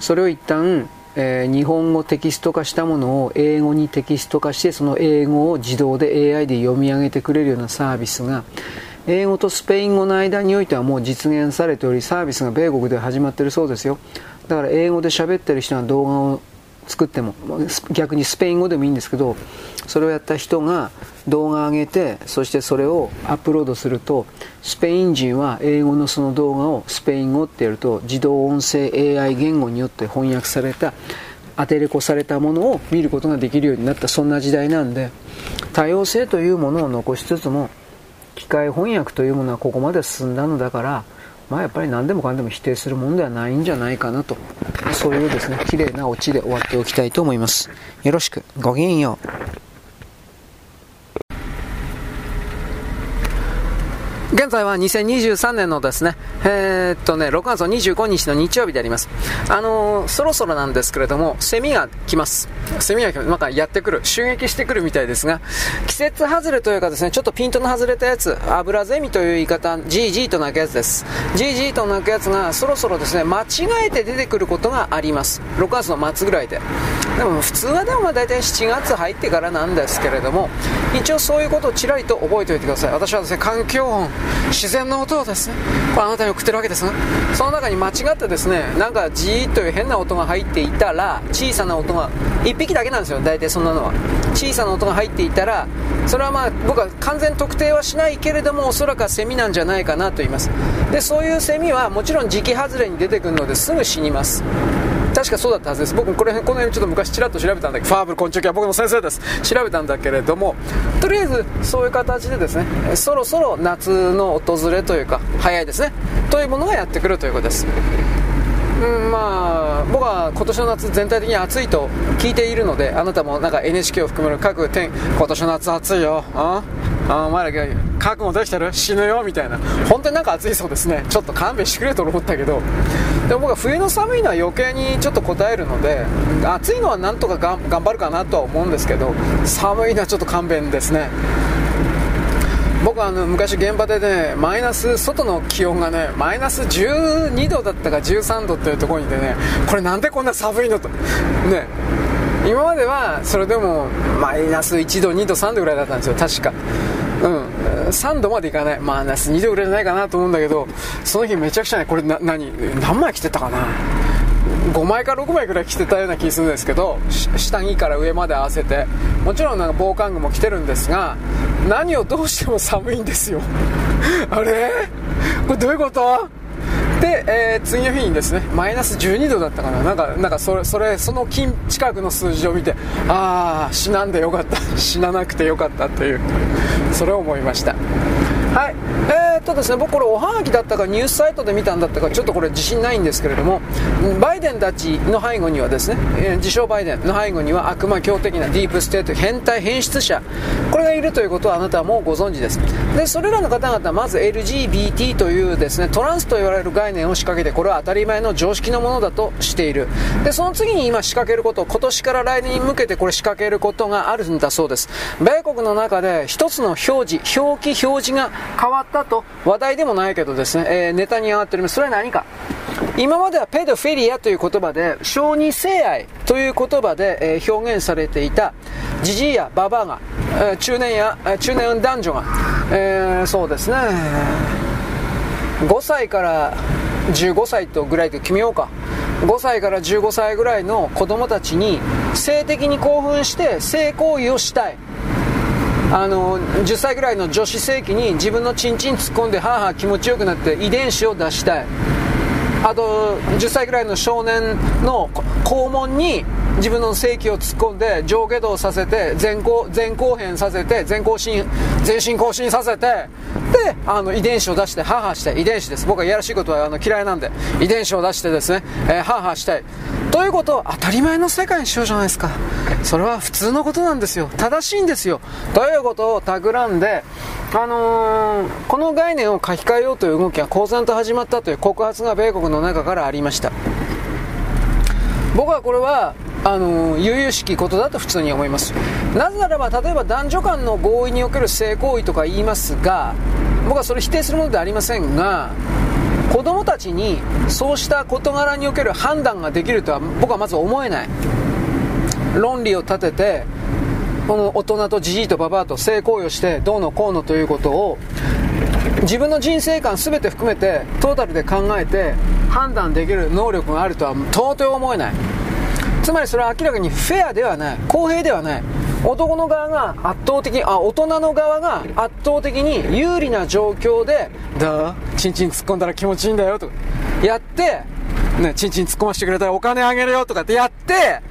それを一旦えー、日本語テキスト化したものを英語にテキスト化してその英語を自動で AI で読み上げてくれるようなサービスが英語とスペイン語の間においてはもう実現されておりサービスが米国で始まってるそうですよ。だから英語で喋ってる人が動画を作っても逆にスペイン語でもいいんですけどそれをやった人が動画上げてそしてそれをアップロードするとスペイン人は英語のその動画をスペイン語ってやると自動音声 AI 言語によって翻訳された。当てれこされたものを見ることができるようになった。そんな時代なんで多様性というものを残しつつも機械翻訳というものはここまで進んだのだからまあやっぱり何でもかんでも否定するものではないんじゃないかなと。そういうですね綺麗なオチで終わっておきたいと思います。よろしく。ごきげんよう。現在は2023年のですね、えー、っとね、6月の25日の日曜日であります。あのー、そろそろなんですけれども、セミが来ます。セミが来ます。なんかやってくる。襲撃してくるみたいですが、季節外れというかですね、ちょっとピントの外れたやつ、油ゼミという言い方、GG と鳴くやつです。GG と鳴くやつがそろそろですね、間違えて出てくることがあります。6月の末ぐらいで。でも普通はでも大体7月入ってからなんですけれども、一応そういうことをちらりと覚えておいてください。私はですね、環境音、自然の音をですね。これあなたに送ってるわけですがその中に間違ってですねなんかジーッという変な音が入っていたら小さな音が1匹だけなんですよ。大体そんなのは。小さな音が入っていたらそれはまあ僕は完全特定はしないけれどもおそらくはセミなんじゃないかなと言います。でそういうセミはもちろん時期外れに出てくるのですぐ死にます。確かそうだったはずです。僕これこの辺ちょっと昔ちらっと調べたんだけどファーブル昆虫系は僕の先生です。調べたんだけれどもとりあえずそういう形でですねそろそろ夏の訪れというか早いですね。というものがやってくるということです。うん、まあ僕は今年の夏全体的に暑いと聞いているのであなたもなんか NHK を含める各点今年の夏暑いよ。ああお前ら覚悟できてる死ぬよみたいな。本当になんか暑いそうですね。ちょっと勘弁してくれと思ったけど。でも僕は冬の寒いのは余計にちょっと答えるので暑いのはなんとか頑張るかなとは思うんですけど寒いのはちょっと勘弁ですね。僕はあの昔現場でねマイナス外の気温がねマイナス12度だったか13度っていうところにいてねこれなんでこんな寒いのと。ね。今まではそれでもマイナス1度2度3度ぐらいだったんですよ。確か。うん。3度までいかない。マイナス2度ぐらいじゃないかなと思うんだけどその日めちゃくちゃねこれな何？何枚着てたかな？5枚か6枚ぐらい着てたような気するんですけど下着から上まで合わせて。もちろんなんか防寒具も着てるんですが何をどうしても寒いんですよ。[laughs] あれ？これどういうこと？で、えー、次の日にですねマイナス12度だったかな。なんかなんかそれそれその近近くの数字を見てああ死なんでよかった。死ななくてよかったっていうそれを思いました。はい。えー、っとですね、僕これおはがきだったかニュースサイトで見たんだったかちょっとこれ自信ないんですけれども、バイデンたちの背後にはですね、えー、自称バイデンの背後には悪魔教的なディープステート変態変質者、これがいるということはあなたはもうご存知です。で、それらの方々はまず LGBT というですね、トランスと言われる概念を仕掛けて、これは当たり前の常識のものだとしている。で、その次に今仕掛けること、今年から来年に向けてこれ仕掛けることがあるんだそうです。米国の中で一つの表示、表記表示が変わったと話題でもないけどですね、えー、ネタに上がっております。それは何か。今まではペドフィリアという言葉で小児性愛という言葉で、えー、表現されていたジジイやババアが、えー、中年や、えー、中年男女が、えー、そうですね。5歳から15歳とぐらいで決めようか。5歳から15歳ぐらいの子供たちに性的に興奮して性行為をしたい。あの10歳ぐらいの女子性器に自分のチンチン突っ込んではあはあ気持ちよくなって遺伝子を出したい。あと10歳ぐらいの少年の肛門に自分の性器を突っ込んで上下動させて前後前後編させて前後進全身更新させてであの遺伝子を出してハーしたい。遺伝子です。僕はいやらしいことはあの嫌いなんで遺伝子を出してですね、えー、ハーハーしたい。ということを当たり前の世界にしようじゃないですか。それは普通のことなんですよ。正しいんですよ。ということを企んであのー、この概念を書き換えようという動きが公然と始まったという告発が米国のの中からありました。僕はこれはあの悠々しきことだと普通に思います。なぜならば例えば男女間の合意における性行為とか言いますが僕はそれ否定するものではありませんが子供たちにそうした事柄における判断ができるとは僕はまず思えない。論理を立ててこの大人とじじいとばばあと性行為をしてどうのこうのということを自分の人生観全て含めてトータルで考えて判断できる能力があるとは到底思えない。つまりそれは明らかにフェアではない。公平ではない。男の側が圧倒的あ大人の側が圧倒的に有利な状況で「どうチンチン突っ込んだら気持ちいいんだよ」と。かやってね、チンチン突っ込ませてくれたらお金あげるよとかってやって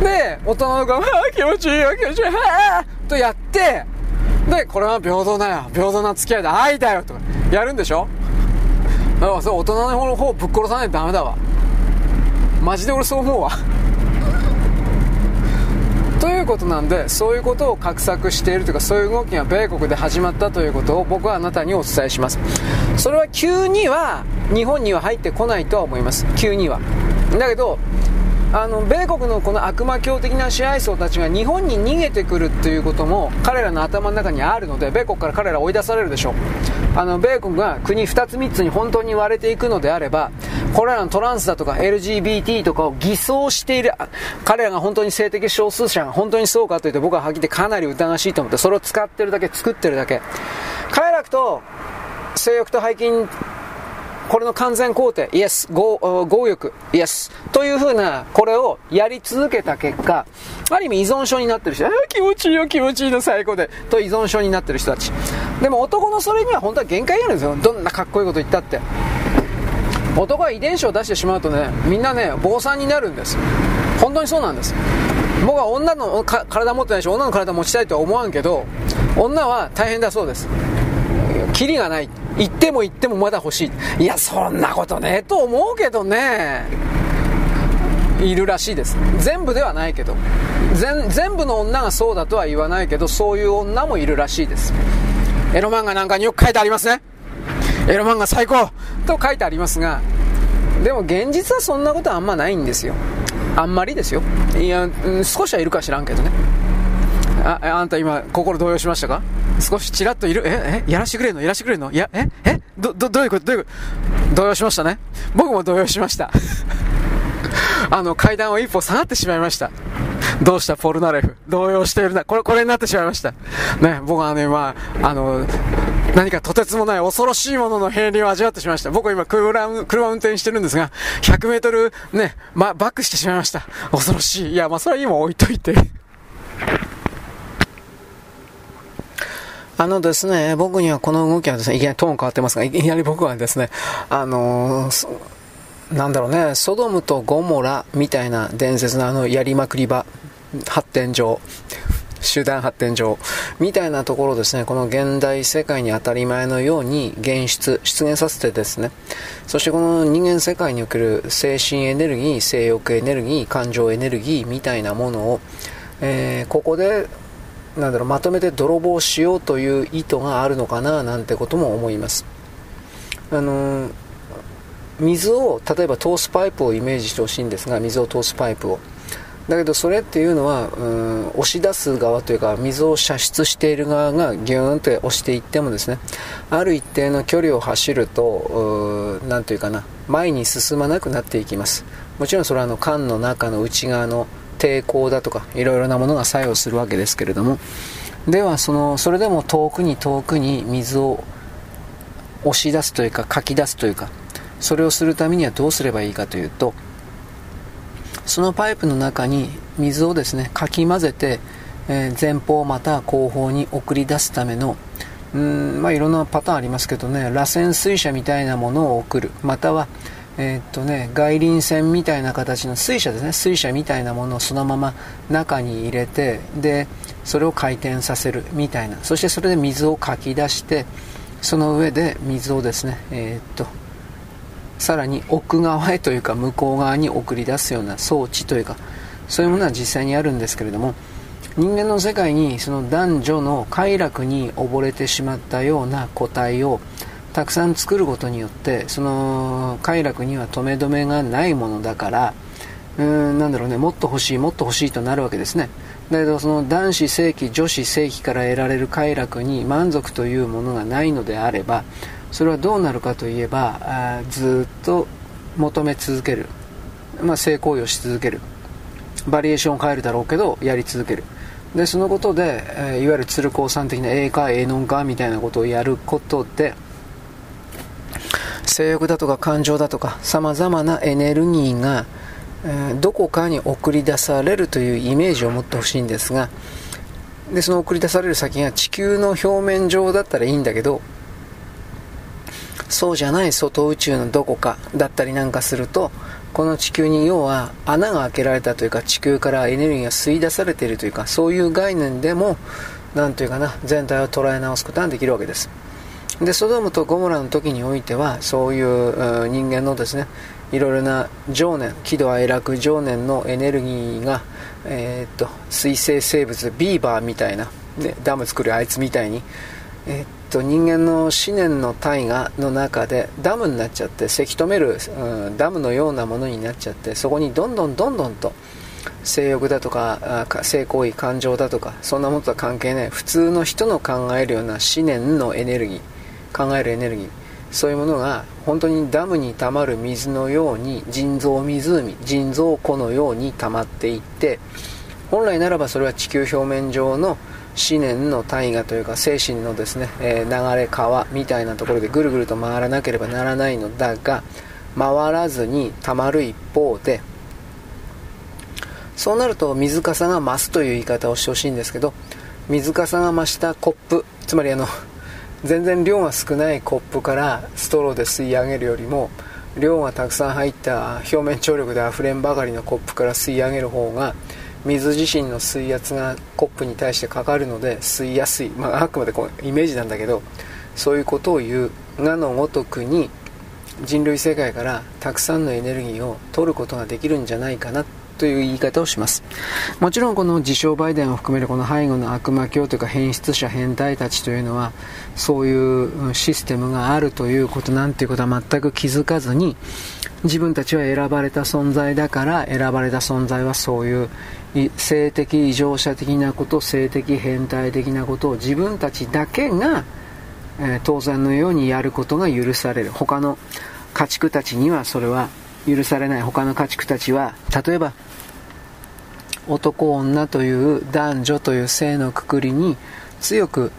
で、大人の子が、気持ちいいよ、気持ちいい、はとやって、で、これは平等だよ、平等な付き合いだ、愛だよ、とか、やるんでしょ？だからそう、大人の方の方ぶっ殺さないとダメだわ。マジで俺そう思うわ。[laughs] ということなんで、そういうことを画策しているというか、そういう動きが米国で始まったということを僕はあなたにお伝えします。それは急には、日本には入ってこないとは思います。急には。だけど、あの米国のこの悪魔教的な支配層たちが日本に逃げてくるということも彼らの頭の中にあるので米国から彼ら追い出されるでしょう。あの米国が国2つ3つに本当に割れていくのであればこれらのトランスだとか LGBT とかを偽装している彼らが本当に性的少数者が本当にそうかというと僕ははっきり言ってかなり疑わしいと思ってそれを使ってるだけ作ってるだけ。快楽と性欲と背筋これの完全肯定、イエス、強欲、イエス、というふうな、これをやり続けた結果、ある意味依存症になってる人、あ気持ちいいよ、気持ちいいの最高で、と依存症になってる人たち。でも男のそれには本当は限界があるんですよ。どんなかっこいいこと言ったって。男は遺伝子を出してしまうとね、みんなね、坊さんになるんです。本当にそうなんです。僕は女の体持ってないし、女の体持ちたいとは思わんけど、女は大変だそうです。キリがない。行っても行ってもまだ欲しい。いや、そんなことねえと思うけどね。いるらしいです。全部ではないけど。全部の女がそうだとは言わないけど、そういう女もいるらしいです。エロ漫画なんかによく書いてありますね。エロ漫画最高と書いてありますが、でも現実はそんなことあんまないんですよ。あんまりですよ。いや、少しはいるか知らんけどね。あ、あんた今、心動揺しましたか？少しちらっといるえ、え、やらしてくれんの？やらしてくれんの？いや、え、え、ど、ど、どういうこと？どういうこと？動揺しましたね。僕も動揺しました。[laughs] あの、階段を一歩下がってしまいました。どうしたポルナレフ？動揺しているな。これ、これになってしまいました。ね、僕はね、まあ、あの、何かとてつもない恐ろしいものの平流を味わってしまいました。僕は今車、車運転してるんですが、100メートルね、ま、バックしてしまいました。恐ろしい。いや、まあ、それは今置いといて。あのですね、僕にはこの動きはですね、いきなりトーン変わってますが、いきなり僕はですね、あのー、なんだろうね、ソドムとゴモラみたいな伝説のあのやりまくり場、発展場、集団発展上、みたいなところですね、この現代世界に当たり前のように現出、出現させてですね、そしてこの人間世界における精神エネルギー、性欲エネルギー、感情エネルギーみたいなものを、えー、ここで、なんだろう、まとめて泥棒しようという意図があるのかな、なんてことも思います。あのー、水を、例えば通すパイプをイメージしてほしいんですが、水を通すパイプを。だけどそれっていうのは、うん、押し出す側というか水を射出している側がギューンと押していってもですねある一定の距離を走ると何というかな前に進まなくなっていきますもちろんそれはあの缶の中の内側の抵抗だとかいろいろなものが作用するわけですけれども。ではそのそれでも遠くに遠くに水を押し出すというかかき出すというかそれをするためにはどうすればいいかというとそのパイプの中に水をですねかき混ぜて、え、前方また後方に送り出すためのうんまあいろんなパターンありますけどね螺旋水車みたいなものを送る。またはえー、っとね外輪線みたいな形の水車ですね。水車みたいなものをそのまま中に入れてでそれを回転させるみたいな。そしてそれで水をかき出してその上で水をですねえー、っとさらに奥側へというか向こう側に送り出すような装置というかそういうものは実際にあるんですけれども人間の世界にその男女の快楽に溺れてしまったような個体をたくさん作ることによってその快楽には止め止めがないものだからうーんなんだろうねもっと欲しいもっと欲しいとなるわけですね。だけどその男子正規女子正規から得られる快楽に満足というものがないのであればそれはどうなるかといえばあずっと求め続ける、まあ、性行為をし続ける。バリエーションを変えるだろうけどやり続ける。でそのことで、えー、いわゆる鶴光さん的な英か英能かみたいなことをやることで性欲だとか感情だとかさまざまなエネルギーが、どこかに送り出されるというイメージを持ってほしいんですがでその送り出される先が地球の表面上だったらいいんだけどそうじゃない外宇宙のどこかだったりなんかするとこの地球に要は穴が開けられたというか地球からエネルギーが吸い出されているというかそういう概念でも何というかな全体を捉え直すことができるわけです。でソドムとゴモラの時においてはそういう人間のですねいろいろな情念喜怒哀楽情念のエネルギーが、えー、っと水生生物ビーバーみたいな、ね、ダム作るあいつみたいに、えー、っと人間の思念の大河の中でダムになっちゃってせき止める、うん、ダムのようなものになっちゃってそこにどんどんどんどんと性欲だとか性行為感情だとかそんなものとは関係ない普通の人の考えるような思念のエネルギー。考えるエネルギー。そういうものが本当にダムに溜まる水のように腎臓湖腎臓湖のように溜まっていって本来ならばそれは地球表面上の思念の大河というか精神のですね、えー、流れ川みたいなところでぐるぐると回らなければならないのだが回らずにたまる一方でそうなると水かさが増すという言い方をしてほしいんですけど水かさが増したコップつまりあの全然量が少ないコップからストローで吸い上げるよりも量がたくさん入った表面張力であふれんばかりのコップから吸い上げる方が水自身の水圧がコップに対してかかるので吸いやすい、まあ、あくまでこうイメージなんだけどそういうことを言うがのごとくに人類世界からたくさんのエネルギーを取ることができるんじゃないかなという言い方をします。もちろんこの自称バイデンを含めるこの背後の悪魔教というか変質者変態たちというのはそういうシステムがあるということなんていうことは全く気づかずに自分たちは選ばれた存在だから選ばれた存在はそういう性的異常者的なこと性的変態的なことを自分たちだけが、え、当然のようにやることが許される。他の家畜たちにはそれは許されない。他の家畜たちは例えば男女という男女という性のくくりに強く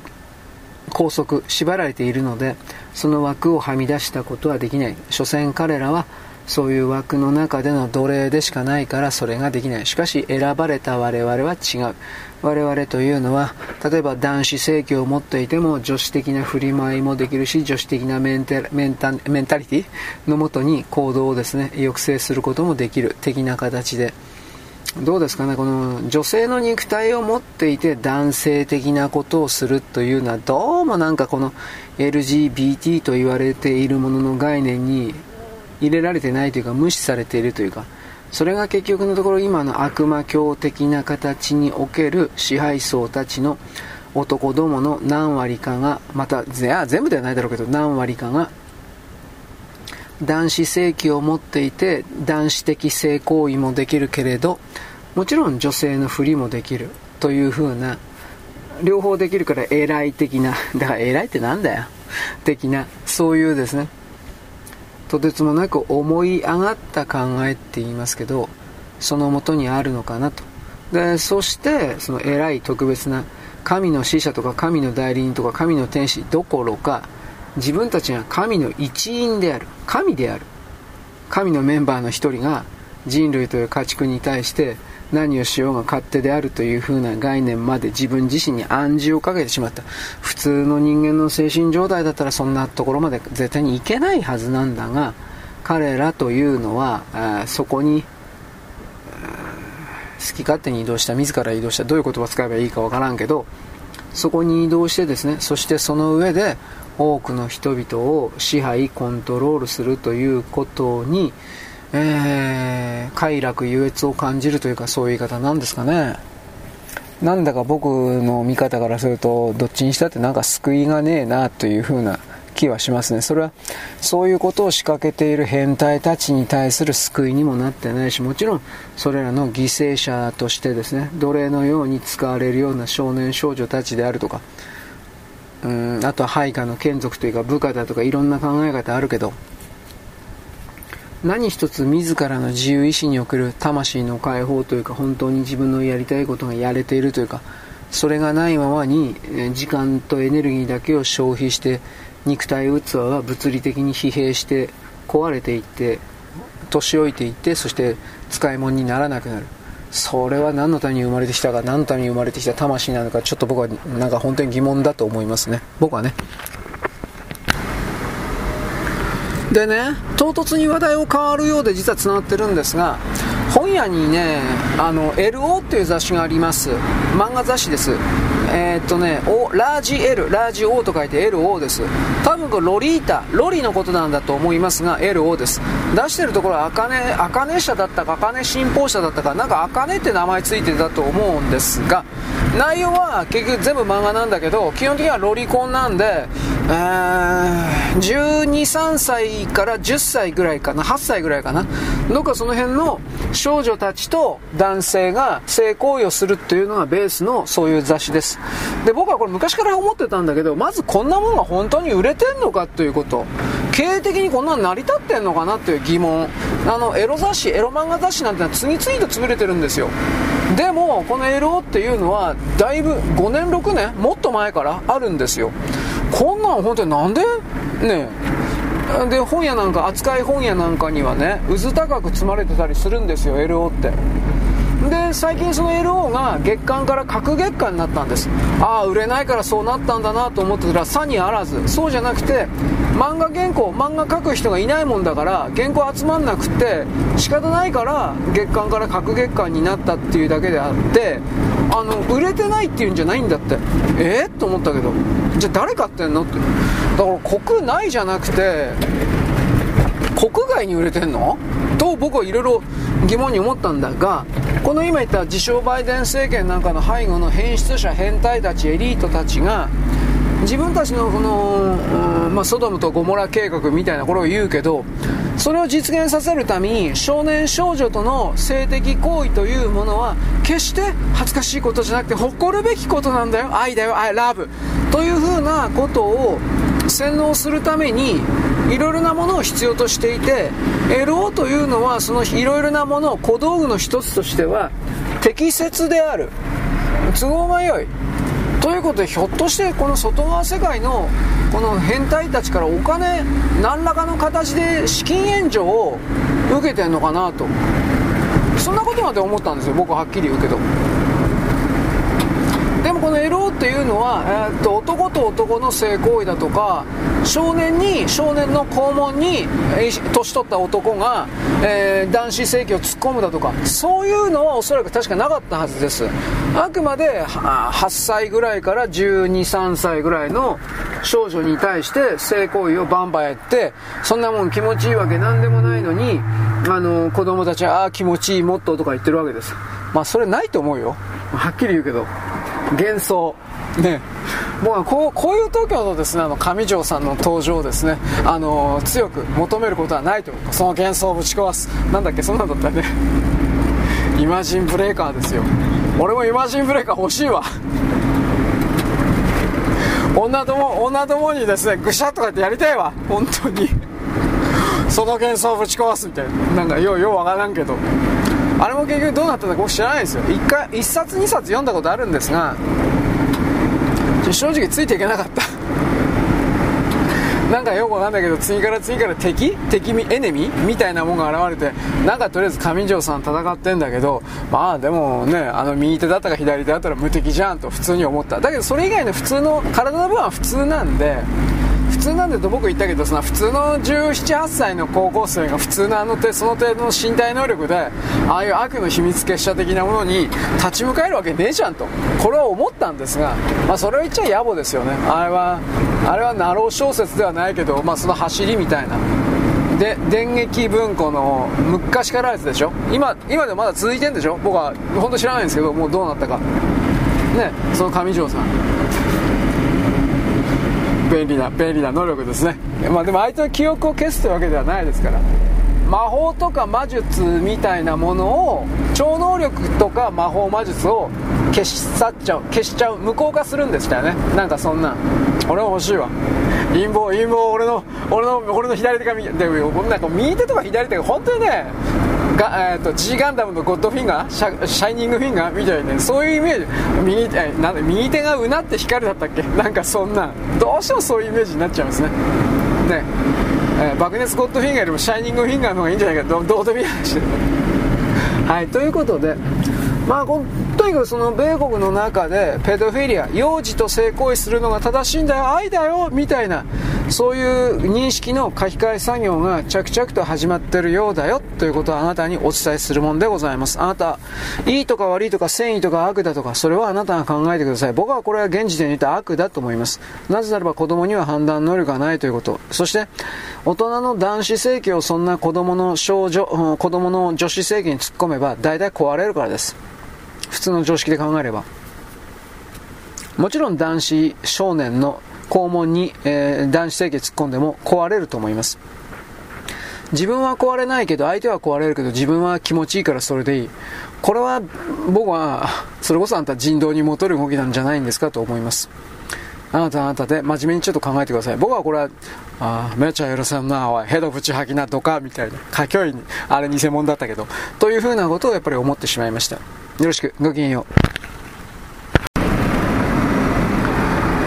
拘束縛られているのでその枠をはみ出したことはできない。所詮彼らはそういう枠の中での奴隷でしかないからそれができない。しかし選ばれた我々は違う。我々というのは例えば男子性器を持っていても女子的な振り舞いもできるし女子的なメンタメンタメンタリティのもとに行動をですね抑制することもできる。的な形で。どうですかね、この女性の肉体を持っていて男性的なことをするというのは、どうもなんかこの LGBT と言われているものの概念に入れられてないというか、無視されているというか、それが結局のところ今の悪魔教的な形における支配層たちの男どもの何割かが、また、全部ではないだろうけど、何割かが男子性器を持っていて男子的性行為もできるけれどもちろん女性のふりもできるというふうな両方できるから偉い的な [laughs] だから偉いってなんだよ的なそういうですね。とてつもなく思い上がった考えって言いますけどそのもとにあるのかなと。でそしてその偉い特別な神の使者とか神の代理人とか神の天使どころか自分たちが神の一員である。神である。神のメンバーの一人が人類という家畜に対して何をしようが勝手であるという風な概念まで自分自身に暗示をかけてしまった。普通の人間の精神状態だったらそんなところまで絶対にいけないはずなんだが彼らというのはそこに好き勝手に移動した。自ら移動した。どういう言葉を使えばいいかわからんけどそこに移動してですねそしてその上で多くの人々を支配コントロールするということに、えー、快楽優越を感じるというかそういう言い方なんですかね。なんだか僕の見方からするとどっちにしたってなんか救いがねえなというふうな気はしますね。それはそういうことを仕掛けている変態たちに対する救いにもなってないしもちろんそれらの犠牲者としてですね奴隷のように使われるような少年少女たちであるとかうんあとは配下の眷属というか部下だとかいろんな考え方あるけど何一つ自らの自由意志における魂の解放というか本当に自分のやりたいことがやれているというかそれがないままに時間とエネルギーだけを消費して肉体器は物理的に疲弊して壊れていって年老いていってそして使い物にならなくなる。それは何のために生まれてきたか何のために生まれてきた魂なのかちょっと僕はなんか本当に疑問だと思いますね。僕はね。でね唐突に話題を変わるようで実はつながってるんですが本屋にねあの LO っていう雑誌があります。漫画雑誌です。えー、っとね、お、ラージ L、ラージ O と書いて LO です。多分これロリータ、ロリのことなんだと思いますが、LO です。出してるところは、あかね、あかね社だったか、あかね信奉社だったか、なんかあかねって名前ついてたと思うんですが、内容は結局全部漫画なんだけど、基本的にはロリコンなんで、12、3歳から10歳ぐらいかな、8歳ぐらいかな。どっかその辺の少女たちと男性が性行為をするっていうのがベースのそういう雑誌です。で僕はこれ昔から思ってたんだけどまずこんなもんが本当に売れてんのかということ。経営的にこんなの成り立ってんのかなっていう疑問。あのエロ雑誌エロ漫画雑誌なんてのは次々と潰れてるんですよ。でもこのエロっていうのはだいぶ5年6年もっと前からあるんですよ。こんなん本当になんで？ねで本屋なんか扱い本屋なんかにはねうず高く積まれてたりするんですよ LO って。で最近その LO が月間から各月間になったんです。ああ売れないからそうなったんだなと思ってたらさにあらず。そうじゃなくて漫画原稿漫画描く人がいないもんだから原稿集まんなくて仕方ないから月間から各月間になったっていうだけであってあの売れてないっていうんじゃないんだって。え？っ、と思ったけど。じゃあ誰買ってんのって。だから国内じゃなくて国外に売れてんの？と僕はいろいろ疑問に思ったんだがこの今言った自称バイデン政権なんかの背後の変質者変態たちエリートたちが自分たちのこの、まあ、ソドムとゴモラ計画みたいなことを言うけどそれを実現させるために少年少女との性的行為というものは決して恥ずかしいことじゃなくて誇るべきことなんだよ。愛だよ。愛ラブというふうなことを洗脳するためにいろいろなものを必要としていて LO というのはそのいろいろなものを小道具の一つとしては適切である都合が良い。ということでひょっとしてこの外側世界のこの変態たちからお金何らかの形で資金援助を受けてんのかなと。そんなことまで思ったんですよ僕ははっきり言うけど。っ
っていうのは、えー、っと男と男の性行為だとか少年に少年の肛門に、えー、年取った男が、えー、男子性器を突っ込むだとかそういうのはおそらく確かなかったはずです。あくまで8歳ぐらいから1 2 3歳ぐらいの少女に対して性行為をバンバンやってそんなもん気持ちいいわけなんでもないのにあの子供たちはああ気持ちいいもっととか言ってるわけです。まあそれないと思うよ。はっきり言うけど。幻想。ね。僕はこうこういう東京のですねあの上条さんの登場をですねあの強く求めることはないとその幻想をぶち壊す。なんだっけそんなんだったね。イマジンブレーカーですよ。俺もイマジンブレーカー欲しいわ。女ども女どもにですねぐしゃっとかってやりたいわ。本当に。その幻想をぶち壊すみたいな。なんかようようわからんけど。あれも結局どうなったのか僕知らないですよ。1回1冊2冊読んだことあるんですが正直ついていけなかった。なんかよくわかんないけど次から次から敵？敵エネミ？みたいなもんが現れてなんかとりあえず上条さん戦ってんだけどまあでもねあの右手だったか左手だったら無敵じゃんと普通に思った。だけどそれ以外の普通の体の部分は普通なんで通なんでと僕言ったけどその普通の1718歳の高校生が普通のあの手その程度の身体能力でああいう悪の秘密結社的なものに立ち向かえるわけねえじゃんと。これは思ったんですが、まあ、それを言っちゃ野暮ですよね。あれはあれはナロー小説ではないけど、まあ、その走りみたいなで電撃文庫の昔からあるやつでしょ今今でもまだ続いてるんでしょ僕は本当知らないんですけどもうどうなったかねその上条さん便利な便利な能力ですね。まあでも相手の記憶を消すというわけではないですから魔法とか魔術みたいなものを超能力とか魔法魔術を消し去っちゃう消しちゃう無効化するんでしたよね。なんかそんな。俺は欲しいわ。陰謀陰謀俺の俺の俺の左手が右でもなんか右手とか左手が本当にねえーと、G ガンダムのゴッドフィンガーシャシャイニングフィンガーみたいなそういうイメージ右えなん右手がうなって光だったっけ？[laughs] なんかそんなどうしてもそういうイメージになっちゃうんですね。ね。えー、爆熱ゴッドフィンガーよりもシャイニングフィンガーの方がいいんじゃないかどどうでもいい話はいということでまあ、とにかくその米国の中でペドフィリア幼児と性行為するのが正しいんだよ愛だよみたいなそういう認識の書き換え作業が着々と始まってるようだよということをあなたにお伝えするもんでございます。あなたいいとか悪いとか善意とか悪だとかそれはあなたが考えてください。僕はこれは現時点で言った悪だと思います。なぜならば子供には判断能力がないということ。そして大人の男子性器をそんな子供の少女、子供の女子性器に突っ込めば大体壊れるからです。普通の常識で考えれば。もちろん男子少年の肛門に、えー、男子性器突っ込んでも壊れると思います。自分は壊れないけど相手は壊れるけど自分は気持ちいいからそれでいい。これは僕はそれこそあんた人道に戻る動きなんじゃないんですかと思います。あなたあなたで真面目にちょっと考えてください。僕はこれはあめちゃ許せんなおいヘドブチ吐きなとかみたいな歌教員あれ偽物だったけどというふうなことをやっぱり思ってしまいました。よろしく、ごきげんよう。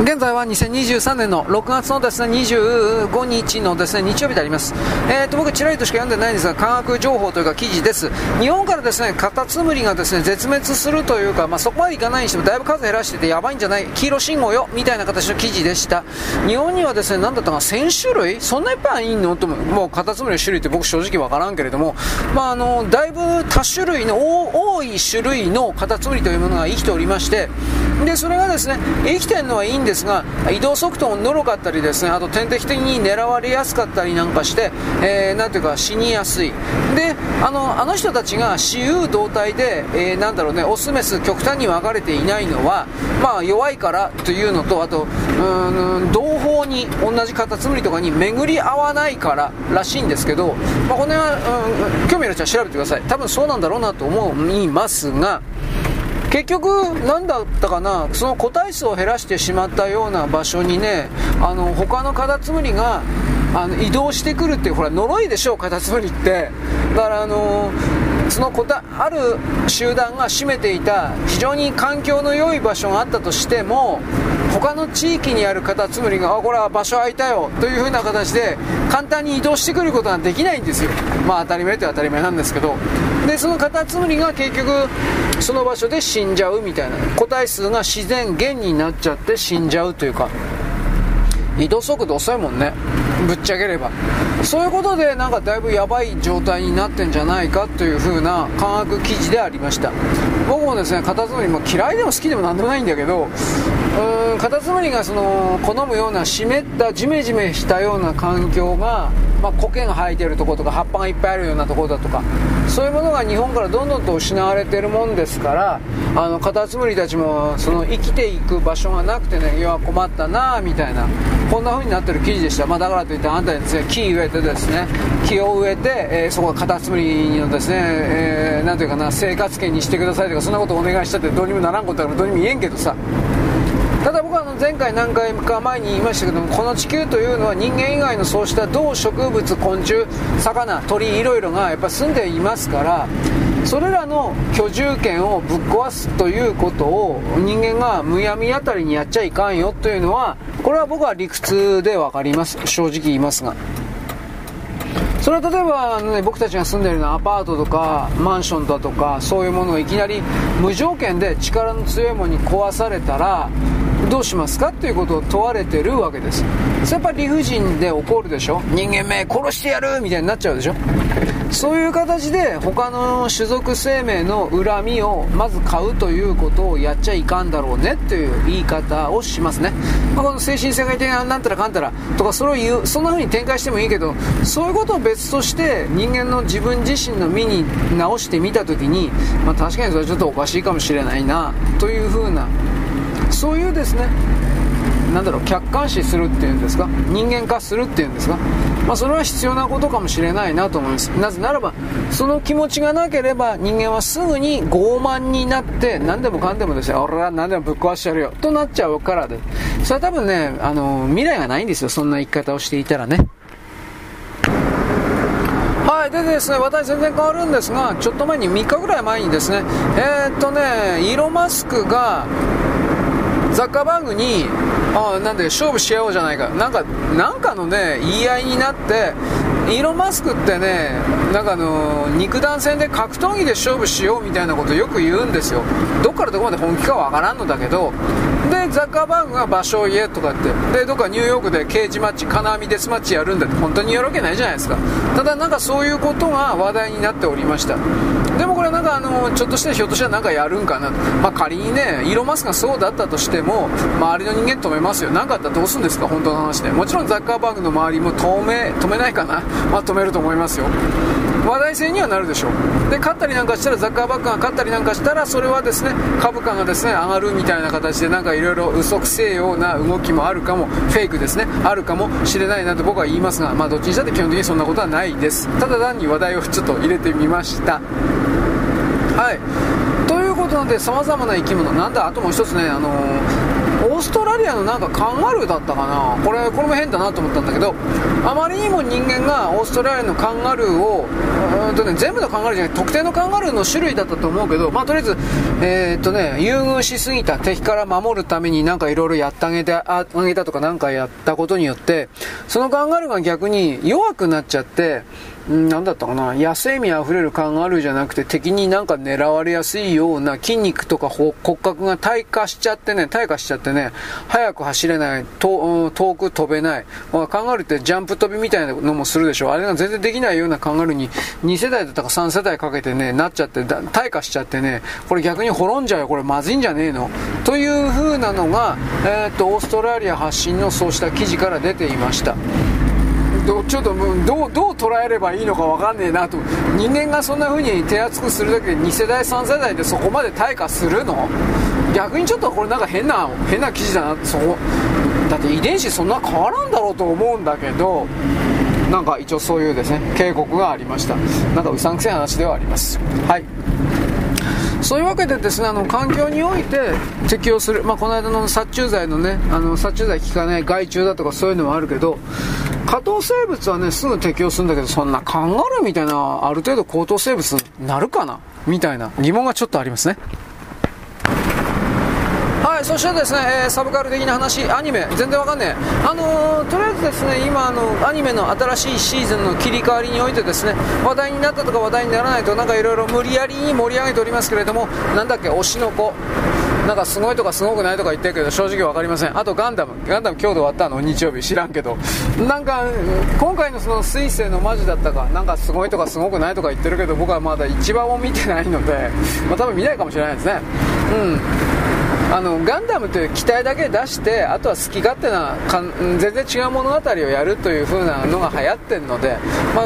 現在は2023年の6月のですね25日のですね日曜日であります、えー、と僕、ちらりとしか読んでないんですが科学情報というか記事です。日本からですねカタツムリがですね絶滅するというか、まあ、そこまでいかないにしてもだいぶ数減らしててやばいんじゃない？黄色信号よみたいな形の記事でした。日本にはですね何だったか1000種類？そんないっぱいいんの？ともうカタツムリの種類って僕正直わからんけれども、まあ、あのだいぶ多種類の多い種類のカタツムリというものが生きておりましてでそれがですね生きてるのはいいんです。ですが移動速度ものろかったりですねあと天敵的に狙われやすかったりなんかして、えー、なんていうか死にやすい。であのあの人たちが雌雄同体で、えー、なんだろうねオスメス極端に分かれていないのはまあ弱いからというのとあとうん同胞に同じカタツムリとかに巡り合わないかららしいんですけど、まあ、この辺は、うん、興味ある人は調べてください。多分そうなんだろうなと思いますが結局、何だったかな、その個体数を減らしてしまったような場所にね、あの他のカタツムリがあの移動してくるっていう、ほら、呪いでしょう、カタツムリって。だから、あのそのこたある集団が占めていた非常に環境の良い場所があったとしても他の地域にあるカタツムリがあこれは場所空いたよという風な形で簡単に移動してくることができないんですよ。まあ当たり前って当たり前なんですけど。でそのカタツムリが結局その場所で死んじゃうみたいな。個体数が自然減になっちゃって死んじゃうというか。移動速度遅いもんね。ぶっちゃければ。そういうことでなんかだいぶやばい状態になってんじゃないかという風な科学記事でありました。僕もですねカタツムリも嫌いでも好きでもなんでもないんだけどうんカタツムリがその好むような湿ったジメジメしたような環境が、まあ、苔が生えてるところとか葉っぱがいっぱいあるようなところだとかそういうものが日本からどんどんと失われてるもんですからあのカタツムリたちもその生きていく場所がなくてねいや困ったなみたいなこんな風になってる記事でした、まあ、だからといってあんたにですね木植えてですね木を植えて、えー、そこはカタツムリのですね、えー、なんていうかな生活圏にしてくださいとかそんなことお願いしたってどうにもならんことだからどうにも言えんけどさ。ただ僕はあの前回何回か前に言いましたけどもこの地球というのは人間以外のそうした動植物昆虫魚鳥いろいろがやっぱ住んでいますからそれらの居住権をぶっ壊すということを人間がむやみやたりにやっちゃいかんよというのはこれは僕は理屈で分かります。正直言いますが。それは例えばあの、ね、僕たちが住んでいるようなアパートとかマンションだとかそういうものをいきなり無条件で力の強いものに壊されたらどうしますかっていうことを問われてるわけです。それやっぱり理不尽で起こるでしょ。人間め殺してやるみたいになっちゃうでしょ。そういう形で他の種族生命の恨みをまず買うということをやっちゃいかんだろうねという言い方をしますね、まあ、この精神世界的ななんたらかんたらとかそれを言うそんな風に展開してもいいけどそういうことを別として人間の自分自身の身に直してみた時に、まあ、確かにそれはちょっとおかしいかもしれないなという風なそういうですねなんだろう客観視するっていうんですか人間化するっていうんですか、まあ、それは必要なことかもしれないなと思います。なぜならばその気持ちがなければ人間はすぐに傲慢になって何でもかんでもですね俺は何でもぶっ壊してやるよとなっちゃうからで。それは多分ねあの未来がないんですよそんな生き方をしていたらね。はい、でですね、私全然変わるんですが、ちょっと前に3日ぐらい前にですね、えー、っとね、イーロン・マスクが、ザッカーバーグに、あなんで勝負し合おうじゃないか、なんか、なんかのね、言い合いになって、イーロン・マスクってね、なんかあの肉弾戦で格闘技で勝負しようみたいなことよく言うんですよ。どっからどこまで本気かわからんのだけど、で、ザッカーバーグが場所を言えとかって、で、どっかニューヨークでケージマッチ、金網デスマッチやるんだって、本当にやるわけないじゃないですか。ただなんかそういうことが話題になっておりました。でもこれなんかあの、ちょっとしてひょっとしたらなんかやるんかな。まあ仮にね、イーロン・マスクがそうだったとしても、周りの人間止めますよ。何かあったらどうするんですか、本当の話で。もちろんザッカーバーグの周りも止め、止めないかな。まあ止めると思いますよ。話題性にはなるでしょう。で勝ったりなんかしたらザッカーバッグが勝ったりなんかしたらそれはですね株価がですね上がるみたいな形でなんかいろいろ嘘くせえような動きもあるかもフェイクですねあるかもしれないなと僕は言いますがまあどっちにしたって基本的にそんなことはないです。ただ単に話題をちょっと入れてみました。はい。ということなんでさまざまな生き物。なんだあともう一つねあのーストラリアのなんかカンガルーだったかな。これこれも変だなと思ったんだけどあまりにも人間がオーストラリアのカンガルーをうんと、ね、全部のカンガルーじゃない特定のカンガルーの種類だったと思うけど、まあ、とりあえず、えー、っとね、優遇しすぎた敵から守るためになんかいろいろやってあげてあげたとかなんかやったことによってそのカンガルーが逆に弱くなっちゃってなんだったかな。野生味あふれるカンガルーじゃなくて敵になんか狙われやすいような筋肉とか骨格が退化しちゃってね退化しちゃってね速く走れない遠く飛べない、まあ、カンガルーってジャンプ飛びみたいなのもするでしょ。あれが全然できないようなカンガルーに2世代だったか3世代かけてねなっちゃって退化しちゃってねこれ逆に滅んじゃうよ。これまずいんじゃねえの。という風なのが、えー、っとオーストラリア発信のそうした記事から出ていました。どちょっとどうどう捉えればいいのか分かんねえなと。人間がそんな風に手厚くするだけで2世代3世代でそこまで退化するの？逆にちょっとこれなんか変な変な記事だな。そこだって遺伝子そんな変わらんだろうと思うんだけどなんか一応そういうですね警告がありました。なんかうさんくせえ話ではあります。はい。そういうわけでですねあの環境において適用する、まあ、この間の殺虫剤のねあの殺虫剤効かない害虫だとかそういうのはあるけど下等生物はねすぐ適用するんだけどそんなカンガルーみたいなある程度高等生物になるかな？みたいな疑問がちょっとありますね。はいそしてですね、えー、サブカル的な話アニメ。全然わかんねえ。あのー、とりあえずですね今あのアニメの新しいシーズンの切り替わりにおいてですね話題になったとか話題にならないとなんかいろいろ無理やりに盛り上げておりますけれどもなんだっけ推しの子。なんかすごいとかすごくないとか言ってるけど正直分かりません。あとガンダム。ガンダム今日で終わったの？日曜日。知らんけど。なんか今回のその彗星のマジだったか。なんかすごいとかすごくないとか言ってるけど僕はまだ一番を見てないので、まあ、多分見ないかもしれないですね。うん。あのガンダムという機体だけ出してあとは好き勝手なか全然違う物語をやるという風なのが流行ってるので、まあ、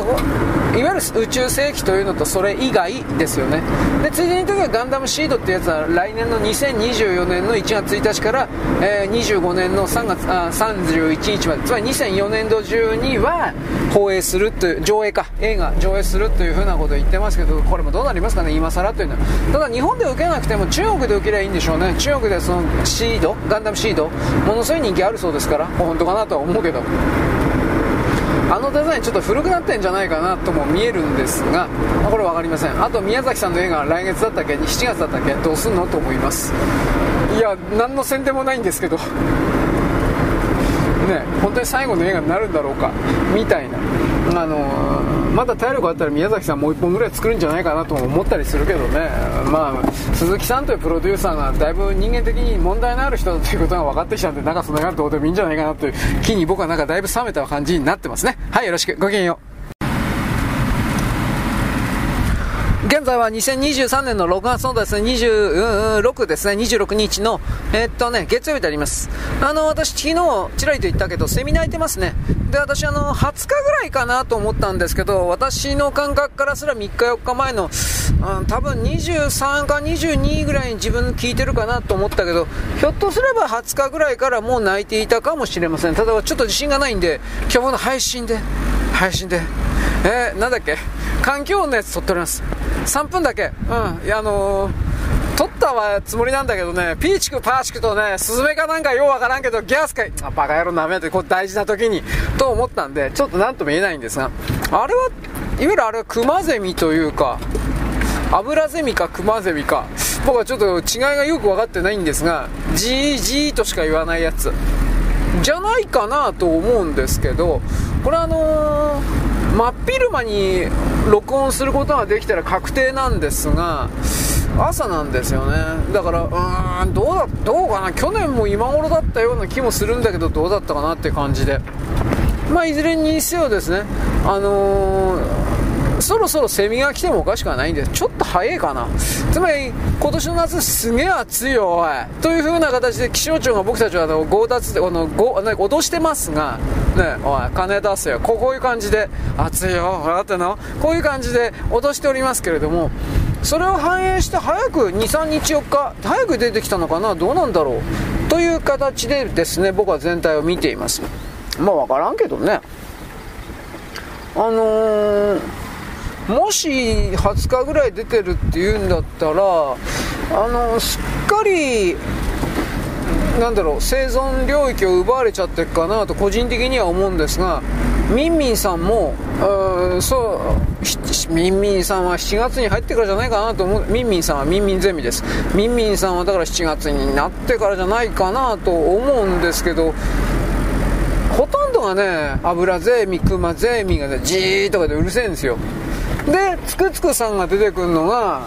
いわゆる宇宙世紀というのとそれ以外ですよね。でついでに言うとガンダムシードってやつは来年の2024年の1月1日から、えー、25年の3月あ31日までつまり2004年度中には放映するという上映か。映画上映するという風なことを言ってますけどこれもどうなりますかね今更というのは。ただ日本で受けなくても中国で受ければいいんでしょうね。中国でそのシードガンダムシードものすごい人気あるそうですから本当かなとは思うけどあのデザインちょっと古くなってんじゃないかなとも見えるんですが、ま、これ分かりません。あと宮崎さんの映画は来月だったっけ？7月だったっけ？どうすんの？と思います。いや何の宣伝もないんですけど。ね、本当に最後の映画になるんだろうか？みたいな、あのー、まだ体力あったら宮崎さんもう1本ぐらい作るんじゃないかなと思ったりするけどね、まあ、鈴木さんというプロデューサーがだいぶ人間的に問題のある人だということが分かってきたんでなんかその辺はどうでもいいんじゃないかなという気に僕はなんかだいぶ冷めた感じになってますね。はいよろしく。ごきげんよう現在は2023年の6月のですね、26ですね、26日の、えー、っとね、月曜日であります。あの、私昨日、ちらりと言ったけど、セミナー行ってますね。で、私あの、20日ぐらいかなと思ったんですけど、私の感覚からすら3日4日前の、うん、多分23か22ぐらいに自分聞いてるかなと思ったけど、ひょっとすれば20日ぐらいからもう泣いていたかもしれません。ただちょっと自信がないんで、今日の配信で、配信で、えー、なんだっけ？環境音のやつ撮っております。3分だけ。うん。いや、あのー、撮ったはつもりなんだけどね、ピーチクパーチクとね、スズメかなんかようわからんけど、ギャスかい、あ、バカ野郎なめて、こう大事な時に、と思ったんで、ちょっとなんとも言えないんですが、あれは、いわゆるあれはクマゼミというか、アブラゼミかクマゼミか、僕はちょっと違いがよく分かってないんですが、じーじーとしか言わないやつ。じゃないかなと思うんですけど、これあのー、真っ昼間に録音することができたら確定なんですが、朝なんですよね。だから、うーん、どうだ、どうかな？去年も今頃だったような気もするんだけど、どうだったかなって感じで。まあ、いずれにせよですね、あのーそろそろセミが来てもおかしくはないんで、ちょっと早いかな。つまり、今年の夏すげえ暑いよ、おい。という風な形で気象庁が僕たちはあの強奪で、この、ご、ね、脅してますが、ね、おい、金出せよ。こういう感じで、暑いよ、分かってんの？こういう感じで脅しておりますけれども、それを反映して早く2、3日、4日、早く出てきたのかな、どうなんだろう？という形でですね、僕は全体を見ています。まあ分からんけどね。あのーもし20日ぐらい出てるっていうんだったらあのすっかりなんだろう生存領域を奪われちゃってるかなと個人的には思うんですがミンミンさんもそうミンミンさんは7月に入ってからじゃないかなと思う。ミンミンさんはミンミンゼミです。ミンミンさんはだから7月になってからじゃないかなと思うんですけどほとんどがね油ゼミクマゼミがねじーとかでうるせえんですよ。でつくつくさんが出てくるのが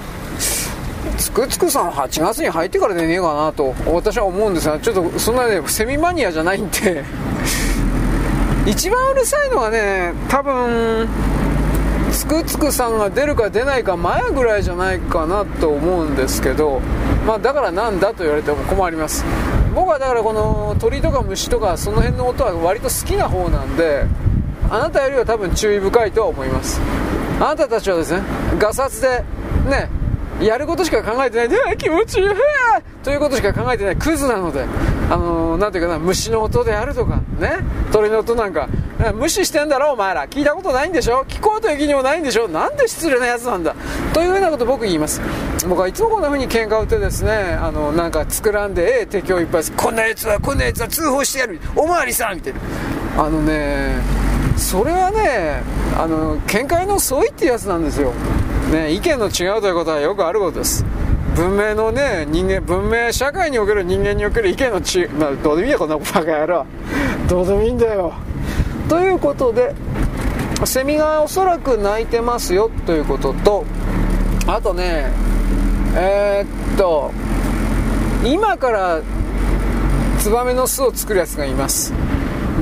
つくつくさん8月に入ってからでねえかなと私は思うんですがちょっとそんなねセミマニアじゃないんで [laughs] 一番うるさいのはね多分つくつくさんが出るか出ないか前ぐらいじゃないかなと思うんですけどまあだからなんだと言われても困ります。僕はだからこの鳥とか虫とかその辺の音は割と好きな方なんであなたよりは多分注意深いとは思います。あなたたちはですねガサツでねやることしか考えてない。で気持ちいい。ということしか考えてない。クズなのであのー、なんていうかな虫の音であるとかね。鳥の音なんか無視してんだろお前ら。聞いたことないんでしょ？聞こうという気にもないんでしょ？なんで失礼なやつなんだ？というふうなこと僕言います。僕はいつもこんな風に喧嘩を打ってですねあのなんか作らんでええ敵をいっぱいこんなやつはこんなやつは通報してやる。おまわりさんみたいな。あのねそれはねあの見解の相違ってやつなんですよ、ね、意見の違うということはよくあることです。文明のね人間文明社会における人間における意見の違い、まあ、どうでもいいやこんなバカ野郎。どうでもいいんだよ。ということでセミがおそらく鳴いてますよということとあとねえー、っと今からツバメの巣を作るやつがいます。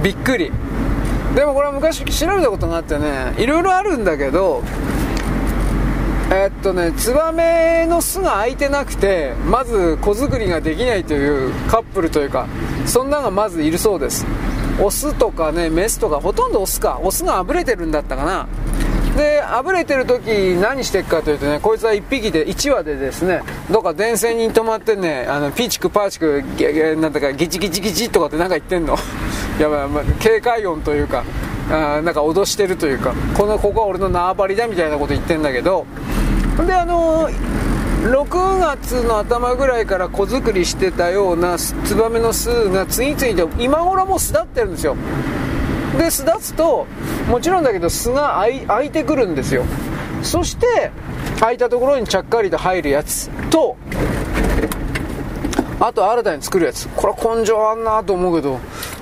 びっくり。でもこれは昔調べたことがあってねいろいろあるんだけどえっとねツバメの巣が開いてなくてまず子作りができないというカップルというかそんなのがまずいるそうです。オスとかねメスとかほとんどオスか。オスがあぶれてるんだったかな。であぶれてる時何してっかというとねこいつは1匹で1羽でですねどっか電線に止まってねあのピーチクパーチクなんだかギチギチギチとかってなんか言ってんの。[laughs] やばい、まあ、警戒音というかあなんか脅してるというかこのここは俺の縄張りだみたいなこと言ってんだけどであの6月の頭ぐらいから子作りしてたようなツバメの巣が次々と今頃も巣立ってるんですよ。で巣立つともちろんだけど巣が開いてくるんですよ。そして開いたところにちゃっかりと入るやつとあと新たに作るやつ。これは根性あんなと思うけど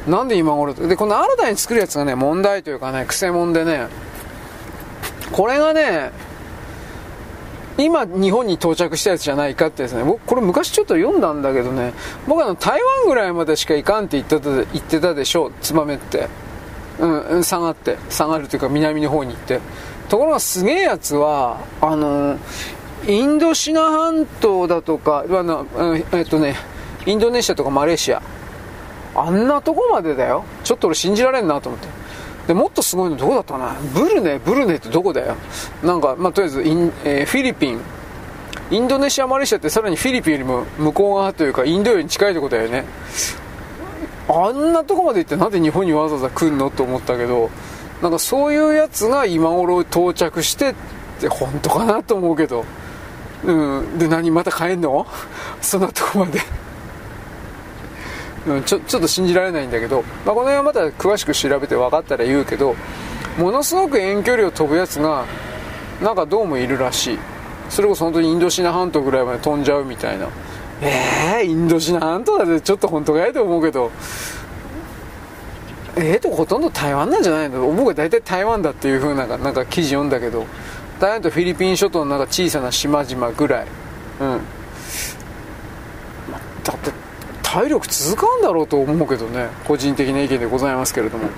なんで今頃でこの新たに作るやつがね問題というかねくせ者でねこれがね今日本に到着したやつじゃないかってですね。僕これ昔ちょっと読んだんだけどね。僕あの台湾ぐらいまでしか行かんって言ってた言ってたでしょツバメって。うん、下がって、下がるというか南の方に行って。ところがすげえやつは、あの、インドシナ半島だとか、あのえっとね、インドネシアとかマレーシア、あんなとこまでだよ。ちょっと俺信じられんなと思って。で、もっとすごいのどこだったなブルネ、ブルネってどこだよ。なんか、まあ、とりあえずイン、えー、フィリピン、インドネシア、マレーシアってさらにフィリピンよりも向こう側というか、インドより近いとこだよね。あんなとこまで行ってなんで日本にわざわざ来んのと思ったけどなんかそういうやつが今頃到着してって本当かなと思うけど。うん。で何また帰んの？[laughs] そんなとこまで。うん、ちょちょっと信じられないんだけど、まあ、この辺はまた詳しく調べて分かったら言うけどものすごく遠距離を飛ぶやつがなんかどうもいるらしい。それこそ本当にインドシナ半島ぐらいまで飛んじゃうみたいな。えー、インドシナ半島だってちょっと本当かいと思うけど。ええー、とほとんど台湾なんじゃないの？僕は大体台湾だっていう風ななんか記事読んだけど。台湾とフィリピン諸島のなんか小さな島々ぐらい。うん。だって体力続かんだろうと思うけどね。個人的な意見でございますけれども。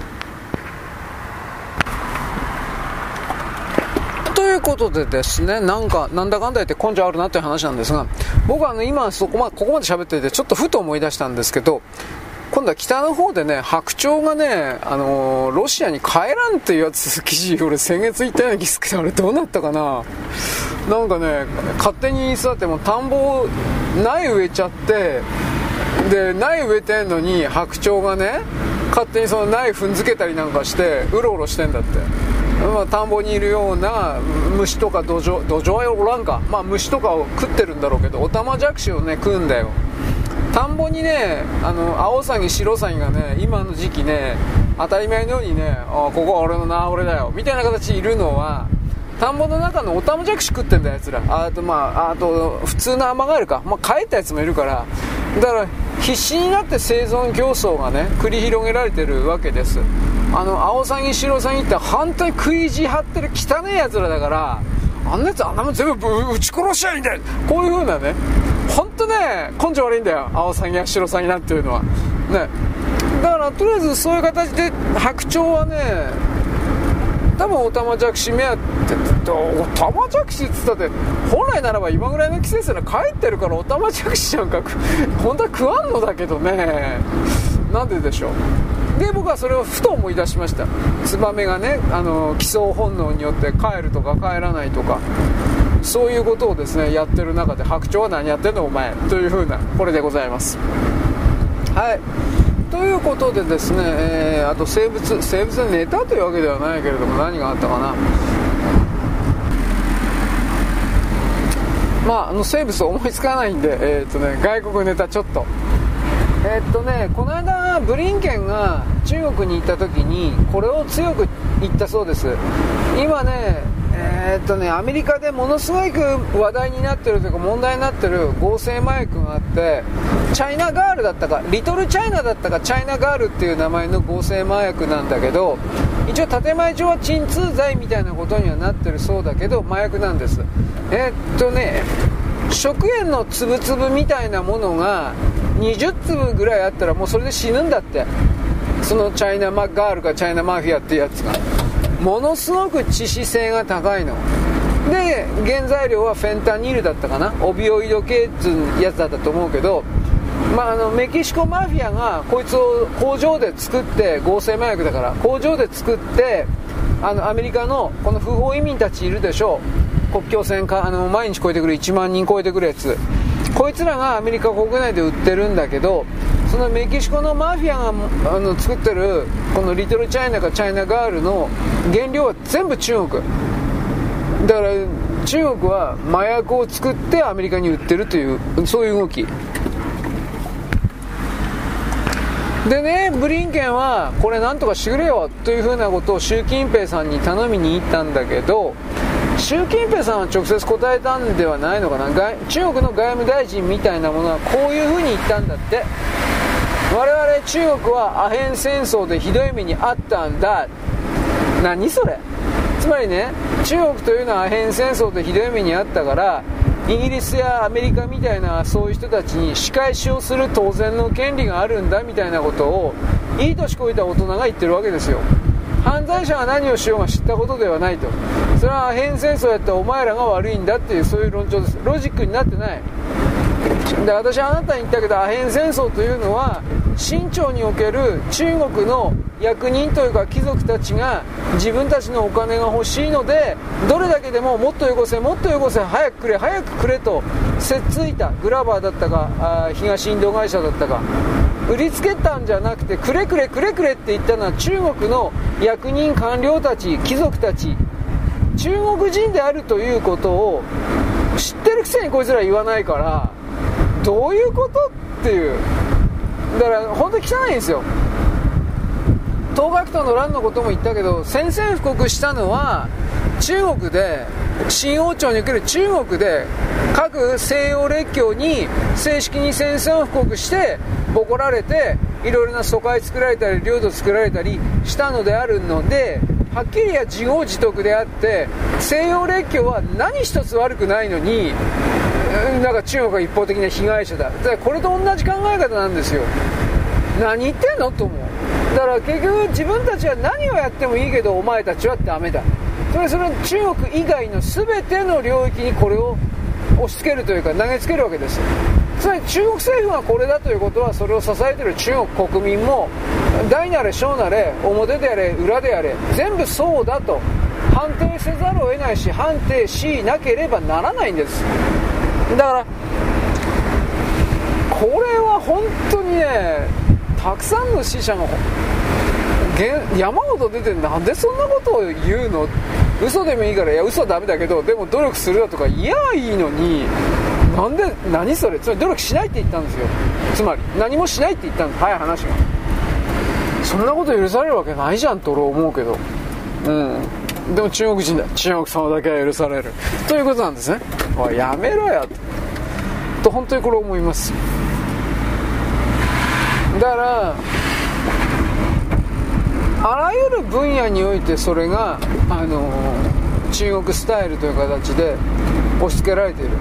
いうことでですね、なんか、なんだかんだ言って根性あるなっていう話なんですが、僕はあの今そこま、ここまで喋っていて、ちょっとふと思い出したんですけど、今度は北の方でね、白鳥がね、あのー、ロシアに帰らんっていうやつ、記事、俺先月言ったような気するけど、あれどうなったかな？なんかね、勝手に座っても田んぼ、苗植えちゃって、で、苗植えてんのに白鳥がね、勝手にその苗踏んづけたりなんかして、うろうろしてんだって。まあ、田んぼにいるような虫とか土壌土壌はおらんか、まあ、虫とかを食ってるんだろうけどオタマジャクシをね食うんだよ。田んぼにねあのアオサギシロサギがね今の時期ね当たり前のようにねあここは俺の縄俺だよ。みたいな形いるのは田んぼの中のオタマジャクシ食ってんだやつら。あとまああと普通のアマガエルか、まあ、帰ったやつもいるから。だから必死になって生存競争がね繰り広げられてるわけです。あのアオサギシロサギって本当に食い地張ってる汚いやつらだからあんなやつあんなもん全部撃ち殺しちゃいいんだよ。こういう風なね本当ね根性悪いんだよアオサギやシロサギなんていうのは。ね。だからとりあえずそういう形で白鳥はね多分オタマジャクシ目当てオタマジャクシっつったって本来ならば今ぐらいの季節なら帰ってるからオタマジャクシなんか本当は食わんのだけどね。なんででしょう。で僕はそれをふと思い出しました。ツバメがねあの帰巣本能によって帰るとか帰らないとかそういうことをですねやってる中で白鳥は何やってんのお前というふうなこれでございます。はい。ということでですね、えー、あと生物生物で寝たというわけではないけれども何があったかなまあ、あの生物思いつかないんで、えーとね、外国ネタちょっとえー、っとね、この間、ブリンケンが中国に行った時に、これを強く言ったそうです。今ね、えー、っとねアメリカでものすごく話題になってるというか問題になってる合成麻薬があってチャイナガールだったかリトルチャイナだったかチャイナガールっていう名前の合成麻薬なんだけど一応建前上は鎮痛剤みたいなことにはなってるそうだけど麻薬なんです。えー、っとね食塩の粒々みたいなものが20粒ぐらいあったらもうそれで死ぬんだって。そのチャイナマガールかチャイナマフィアっていうやつが。ものすごく致死性が高いの。で原材料はフェンタニルだったかな。オビオイド系っていうやつだったと思うけどまあ、あのメキシコマフィアがこいつを工場で作って合成麻薬だから工場で作ってあのアメリカのこの不法移民たちいるでしょう。国境線かあの毎日超えてくる1万人超えてくるやつ。こいつらがアメリカ国内で売ってるんだけどそのメキシコのマフィアがあの作ってるこのリトルチャイナかチャイナガールの原料は全部中国。だから中国は麻薬を作ってアメリカに売ってるというそういう動き。でねブリンケンはこれなんとかしてくれよというふうなことを習近平さんに頼みに行ったんだけど習近平さんは直接答えたんではないのかな。中国の外務大臣みたいなものはこういうふうに言ったんだって。我々中国はアヘン戦争でひどい目にあったんだ。何それ？つまりね中国というのはアヘン戦争でひどい目にあったからイギリスやアメリカみたいなそういう人たちに仕返しをする当然の権利があるんだみたいなことをいい年こいた大人が言ってるわけですよ。犯罪者が何をしようが知ったことではないと。それはアヘン戦争やったらお前らが悪いんだっていうそういう論調です。ロジックになってない。で私あなたに言ったけどアヘン戦争というのは清朝における中国の役人というか貴族たちが自分たちのお金が欲しいのでどれだけでももっとよこせもっとよこせ早くくれ早くくれとせっついたグラバーだったかあ東インド会社だったか売りつけたんじゃなくてくれくれくれくれって言ったのは中国の役人官僚たち貴族たち。中国人であるということを知ってるくせにこいつら言わないからどういうことっていう。だから本当に汚いんですよ。東学徒の乱のことも言ったけど宣戦布告したのは中国で新王朝における中国で各西洋列強に正式に宣戦布告してボコられていろいろな疎開作られたり領土作られたりしたのであるのではっきりや自業自得であって西洋列強は何一つ悪くないのになんか中国が一方的な被害者だ。だこれと同じ考え方なんですよ。何言ってんの？と思う。だから結局自分たちは何をやってもいいけどお前たちはダメだ。それそれ中国以外の全ての領域にこれを押し付けるというか投げつけるわけです。つまり中国政府がこれだということはそれを支えている中国国民も大なれ小なれ表であれ裏であれ全部そうだと判定せざるを得ないし判定しなければならないんです。だからこれは本当にねたくさんの死者が山ほど出てなんでそんなことを言うの嘘でもいいからいや嘘はダメだけどでも努力するだとか言えばいいのになんで何それつまり努力しないって言ったんですよ。つまり何もしないって言ったんです。早い話が。そんなこと許されるわけないじゃんと俺思うけどうん。でも中国人だ。中国様だけは許される。ということなんですね。おいやめろよ。と本当にこれ思います。だからあらゆる分野においてそれが、あの中国スタイルという形で押し付けられている。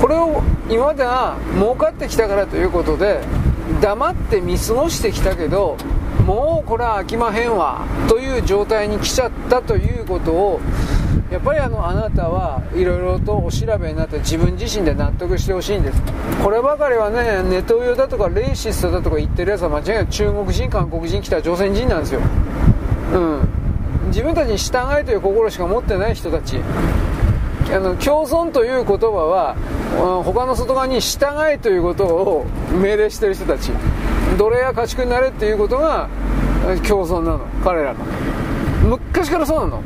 これを今までは儲かってきたからということで黙って見過ごしてきたけどもうこれは飽きまへんわという状態に来ちゃったということをやっぱりあのあなたはいろいろとお調べになって自分自身で納得してほしいんです。こればかりはねネトウヨだとかレイシストだとか言ってるやつは間違いなく中国人韓国人北朝鮮人なんですよ。うん。自分たちに従えという心しか持ってない人たち。あの共存という言葉は他の外側に従えということを命令してる人たち。奴隷や家畜になれっていうことが共存なの。彼らの。昔からそうなの。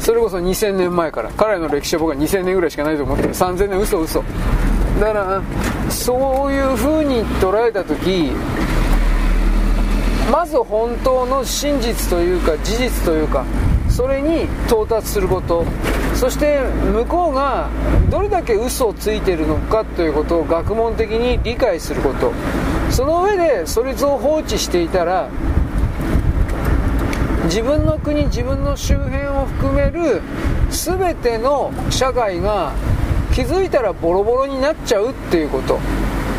それこそ2000年前から。彼らの歴史は僕は2000年ぐらいしかないと思ってる。3000年嘘嘘。だからそういう風に捉えた時まず本当の真実というか事実というかそれに到達すること。そして向こうがどれだけ嘘をついているのかということを学問的に理解すること。その上でそれを放置していたら自分の国自分の周辺を含める全ての社会が気づいたらボロボロになっちゃうっていうこと。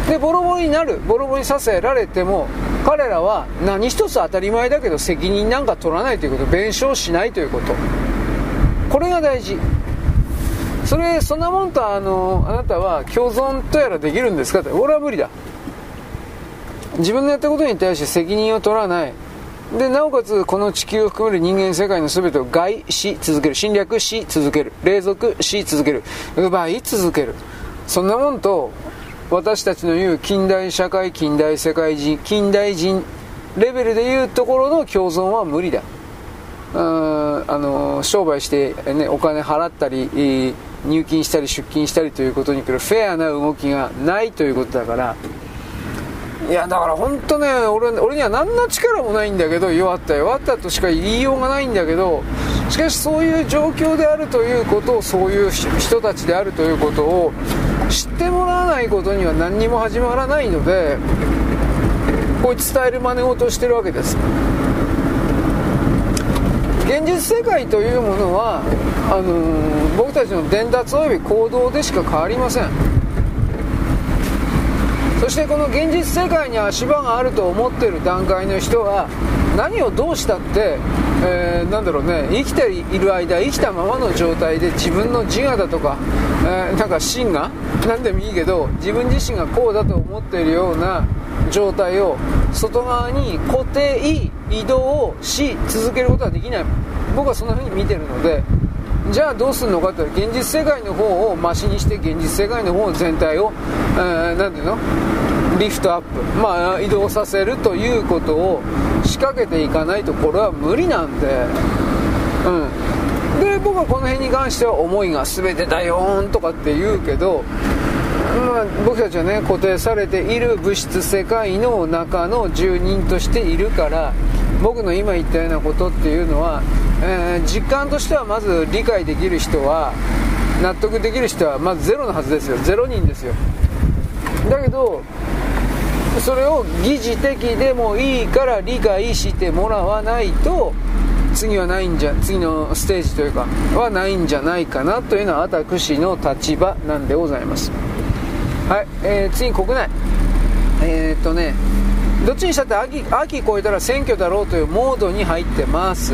でボロボロになる。ボロボロにさせられても彼らは何一つ当たり前だけど責任なんか取らないということ弁償しないということ。これが大事。それそんなもんとあのあなたは共存とやらできるんですか？って俺は無理だ。自分のやったことに対して責任を取らない。でなおかつこの地球を含める人間世界の全てを害し続ける。侵略し続ける。隷属し続ける。奪い続ける。そんなもんと私たちの言う近代社会近代世界人近代人レベルでいうところの共存は無理だ。あの商売して、ね、お金払ったり入金したり出金したりということに来るフェアな動きがないということだから。いやだから本当ね俺俺には何の力もないんだけど弱った弱ったとしか言いようがないんだけどしかしそういう状況であるということをそういう人たちであるということを知ってもらわないことには何にも始まらないのでこいつ伝える真似事をしてるわけです。現実世界というものはあのー、僕たちの伝達及び行動でしか変わりません。そしてこの現実世界に足場があると思ってる段階の人は何をどうしたって、えー、なんだろうね生きている間生きたままの状態で自分の自我だとか、えー、なんか芯が何でもいいけど自分自身がこうだと思っているような状態を外側に固定移動をし続けることはできない。僕はそんな風に見てるのでじゃあどうするのかと現実世界の方をマシにして現実世界の方全体を何、えー、ていうの？リフトアップ、まあ、移動させるということを仕掛けていかないとこれは無理なんで、うん、で僕はこの辺に関しては思いが全てだよんとかって言うけど、まあ、僕たちはね固定されている物質世界の中の住人としているから僕の今言ったようなことっていうのはえー、実感としてはまず理解できる人は納得できる人はまずゼロのはずですよ。0人ですよ。だけどそれを疑似的でもいいから理解してもらわないと次はないんじゃ次のステージというかはないんじゃないかなというのは私の立場なんでございます。はい、えー、次国内。えー、っとねどっちにしたって秋秋超えたら選挙だろうというモードに入ってます。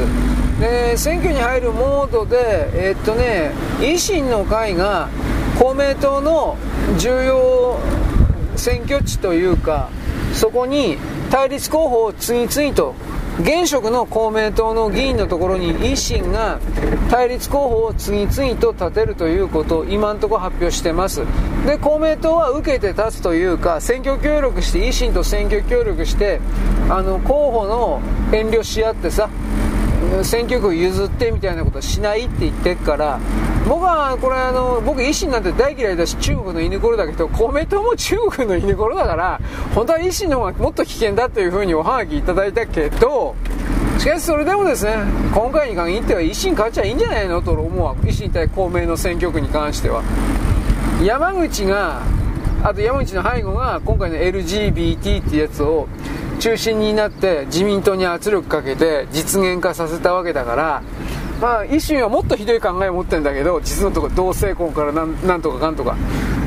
で選挙に入るモードで、えー、っとね、維新の会が公明党の重要選挙地というか、そこに対立候補を次々と現職の公明党の議員のところに維新が対立候補を次々と立てるということを今のところ発表してます。で公明党は受けて立つというか選挙協力して維新と選挙協力してあの候補の遠慮し合ってさ選挙区譲ってみたいなことしないって言ってっから僕はこれあの僕維新なんて大嫌いだし中国の犬頃だけど公明党も中国の犬頃だから本当は維新の方がもっと危険だというふうにおはがきいただいたけどしかしそれでもですね今回に限っては維新勝っちゃいいんじゃないのと思うわ。維新対公明の選挙区に関しては。山口があと山口の背後が今回の LGBT ってやつを中心になって自民党に圧力かけて実現化させたわけだからまあ維新はもっとひどい考えを持ってるんだけど実のところ同性婚からなんなんとかかんとか。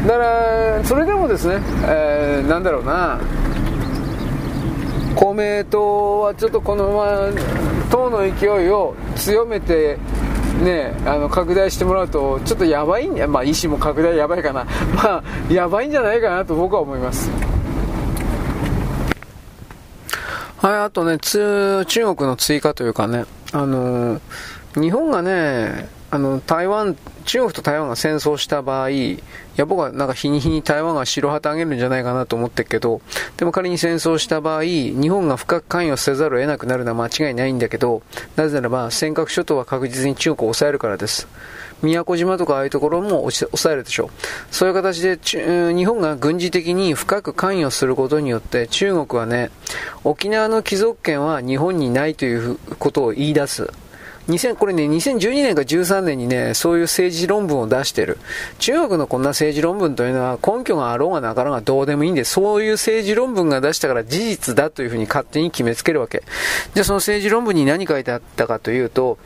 だからそれでもですね、えー、なんだろうな。公明党はちょっとこのまま党の勢いを強めてね、あの拡大してもらうとちょっとやばいんやまあ維新も拡大やばいかな。[laughs] まあやばいんじゃないかなと僕は思います。はい、あとね、中国の追加というかね、あのー、日本がね、あの、台湾、中国と台湾が戦争した場合、いや、僕はなんか日に日に台湾が白旗あげるんじゃないかなと思ってるけど、でも仮に戦争した場合、日本が深く関与せざるを得なくなるのは間違いないんだけど、なぜならば、尖閣諸島は確実に中国を抑えるからです。宮古島とかああいうところも抑えるでしょう。そういう形で日本が軍事的に深く関与することによって中国はね、沖縄の貴族権は日本にないということを言い出す。2000これね、2012年か13年にね、そういう政治論文を出してる。中国のこんな政治論文というのは根拠があろうがなかろうがどうでもいいんで、そういう政治論文が出したから事実だというふうに勝手に決めつけるわけ。じゃあその政治論文に何書いてあったかというと、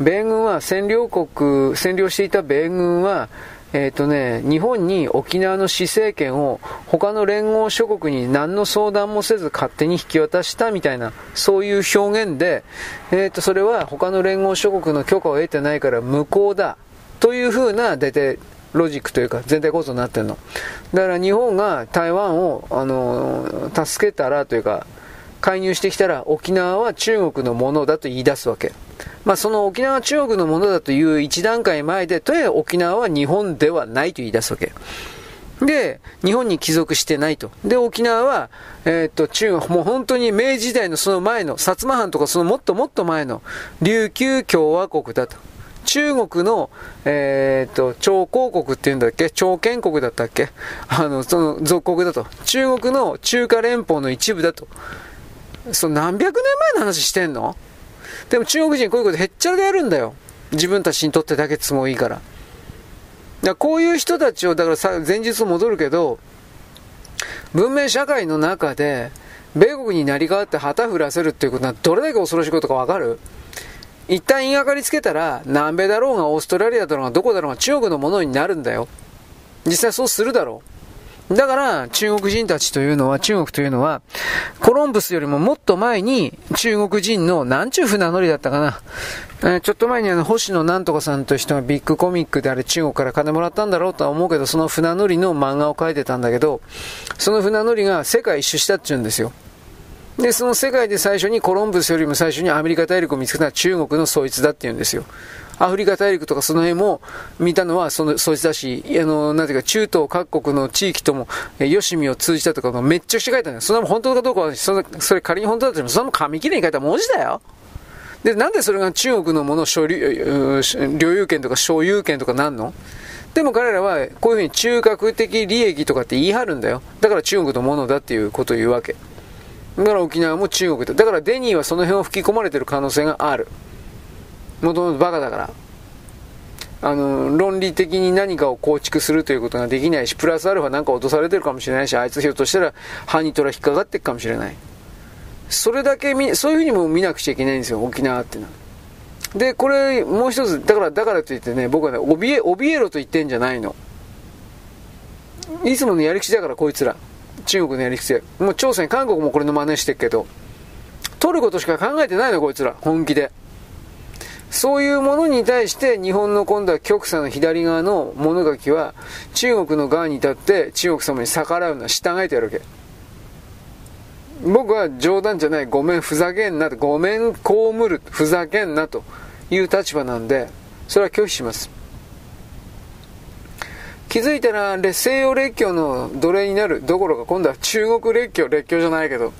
米軍は占領国、占領していた米軍は、えっ、ー、とね、日本に沖縄の施政権を他の連合諸国に何の相談もせず勝手に引き渡したみたいな、そういう表現で、えっ、ー、と、それは他の連合諸国の許可を得てないから無効だ。というふうな、大体、ロジックというか全体構造になってるの。だから日本が台湾を、あの、助けたらというか、介入してきたら沖縄は中国のものだと言い出すわけ。まあ、その沖縄は中国のものだという一段階前で、とにかく沖縄は日本ではないと言い出すわけ。で、日本に帰属してないと。で、沖縄は、えー、っと、中国、もう本当に明治時代のその前の、薩摩藩とかそのもっともっと前の、琉球共和国だと。中国の、えー、っと、超公国っていうんだっけ？超建国だったっけ？あの、その属国だと。中国の中華連邦の一部だと。その何百年前の話してんの？でも中国人こういうことへっちゃらでやるんだよ。自分たちにとってだけ都合いいから。だからこういう人たちを、だからさ、前日戻るけど、文明社会の中で、米国になり変わって旗振らせるっていうことはどれだけ恐ろしいことかわかる？一旦言いがかりつけたら、南米だろうがオーストラリアだろうがどこだろうが中国のものになるんだよ。実際そうするだろう。だから中国人たちというのは、中国というのは、コロンブスよりももっと前に中国人の、なんちゅう船乗りだったかな。えー、ちょっと前にあの、星野なんとかさんという人がビッグコミックであれ中国から金もらったんだろうとは思うけど、その船乗りの漫画を描いてたんだけど、その船乗りが世界一周したって言うんですよ。で、その世界で最初にコロンブスよりも最初にアメリカ大陸を見つけたのは中国のそいつだって言うんですよ。アフリカ大陸とかその辺も見たのはそのそいつだし、あの、なんていうか、中東各国の地域とも、よしみを通じたとかめっちゃくちゃ書いたんだよ。そんなも本当かどうかは、そのそれ仮に本当だとしても、そんなも紙切れに書いた文字だよ。で、なんでそれが中国のもの所有、領有権とか所有権とかなんの？でも彼らはこういうふうに中核的利益とかって言い張るんだよ。だから中国のものだっていうことを言うわけ。だから沖縄も中国だ。だからデニーはその辺を吹き込まれてる可能性がある。もともとバカだから。あの、論理的に何かを構築するということができないし、プラスアルファなんか落とされてるかもしれないし、あいつひょっとしたらハニトラ引っかかっていくかもしれない。それだけ見、そういうふうにも見なくちゃいけないんですよ、沖縄っていうのは。で、これ、もう一つ、だから、だからといってね、僕はね、怯え、怯えろと言ってんじゃないの。いつものやり口だから、こいつら。中国のやり口で。もう朝鮮、韓国もこれの真似してるけど、取ることしか考えてないの、こいつら。本気で。そういうものに対して日本の今度は極左の左側の物書きは中国の側に立って中国様に逆らうのは従えてやるわけ。僕は冗談じゃない、ごめん、ふざけんな、ごめん、被る、ふざけんなという立場なんで、それは拒否します。気づいたら、西洋列強の奴隷になるどころか、今度は中国列強、列強じゃないけど、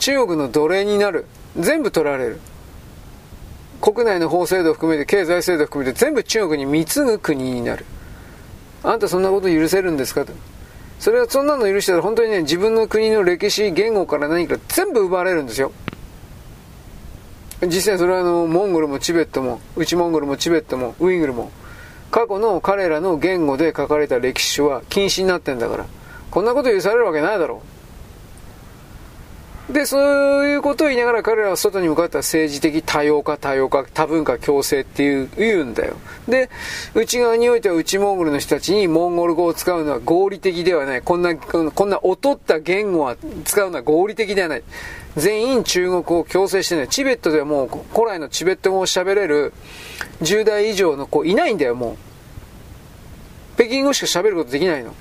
中国の奴隷になる。全部取られる。国内の法制度を含めて経済制度を含めて全部中国に貢ぐ国になる。あんたそんなこと許せるんですかと。それはそんなの許したら本当にね自分の国の歴史言語から何か全部奪われるんですよ。実際それはあのモンゴルもチベットも内モンゴルもチベットもウイグルも過去の彼らの言語で書かれた歴史書は禁止になってんだからこんなこと許されるわけないだろう。で、そういうことを言いながら彼らは外に向かった政治的多様化、多様化、多文化共生っていう、言うんだよ。で、内側においては内モンゴルの人たちにモンゴル語を使うのは合理的ではない。こんな、こんな劣った言語は使うのは合理的ではない。全員中国語を強制してない。チベットではもう古来のチベット語を喋れる10代以上の子いないんだよ、もう。北京語しか喋ることできないの。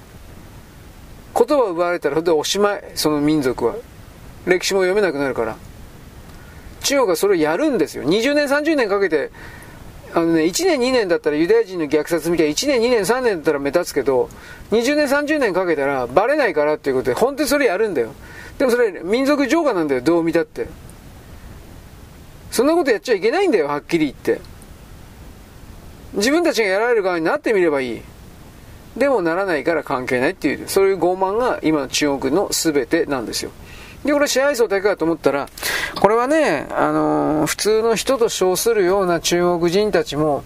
言葉を奪われたら、ほんとおしまい、その民族は。歴史も読めなくなるから。中国はそれをやるんですよ。20年、30年かけて、あのね、1年、2年だったらユダヤ人の虐殺みたいな、1年、2年、3年だったら目立つけど、20年、30年かけたらバレないからっていうことで、本当にそれやるんだよ。でもそれ、民族浄化なんだよ、どう見たって。そんなことやっちゃいけないんだよ、はっきり言って。自分たちがやられる側になってみればいい。でもならないから関係ないっていう、そういう傲慢が今の中国の全てなんですよ。で、これ支配層だけかと思ったら、これはね、あのー、普通の人と称するような中国人たちも、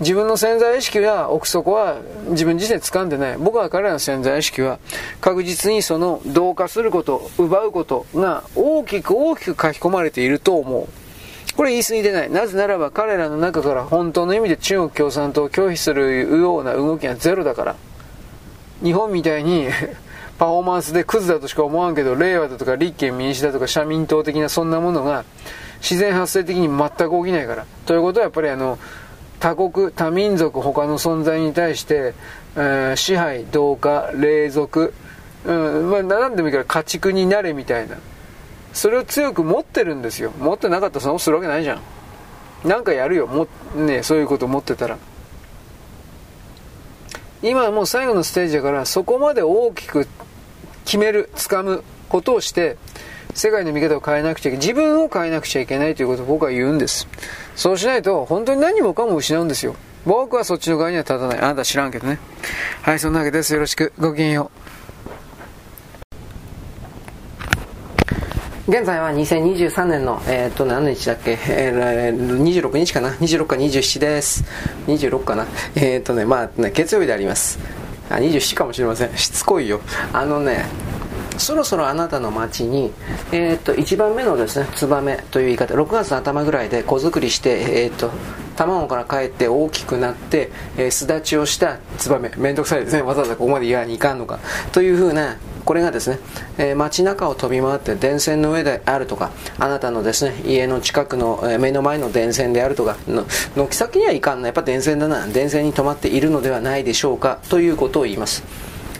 自分の潜在意識や奥底は自分自身掴んでない。僕は彼らの潜在意識は確実にその同化すること、奪うことが大きく大きく書き込まれていると思う。これ言い過ぎでない。なぜならば彼らの中から本当の意味で中国共産党を拒否するような動きがゼロだから。日本みたいにパフォーマンスでクズだとしか思わんけど、令和だとか立憲民主だとか社民党的なそんなものが自然発生的に全く起きないから。ということはやっぱりあの、他国、他民族、他の存在に対して、えー、支配、同化、霊俗、うん、まあ何でもいいから家畜になれみたいな。それを強く持ってるんですよ。持ってなかったらそのするわけないじゃん。なんかやるよ。も、ね、そういうこと持ってたら。今はもう最後のステージだから、そこまで大きく決める、掴むことをして、世界の見方を変えなくちゃいけない。自分を変えなくちゃいけないということを僕は言うんです。そうしないと、本当に何もかも失うんですよ。僕はそっちの側には立たない。あなた知らんけどね。はい、そんなわけです。よろしく。ごきげんよう。
現在は2023年の、えー、っと、何日だっけ、えー、26日かな ?26 か27です。26かなえー、っとね、まあね、月曜日であります。あ、27かもしれません。しつこいよ。あのね、そろそろあなたの町に、えー、っと、1番目のですね、ツバメという言い方、6月の頭ぐらいで子作りして、えー、っと、卵からかえって大きくなって、えー、巣立ちをしたツバメ。めんどくさいですね。わざわざここまで言わにいかんのか。というふうな、これがですね、えー、街中を飛び回って電線の上であるとか、あなたのですね、家の近くの、えー、目の前の電線であるとかの、軒先にはいかんな、やっぱ電線だな、電線に止まっているのではないでしょうか、ということを言います。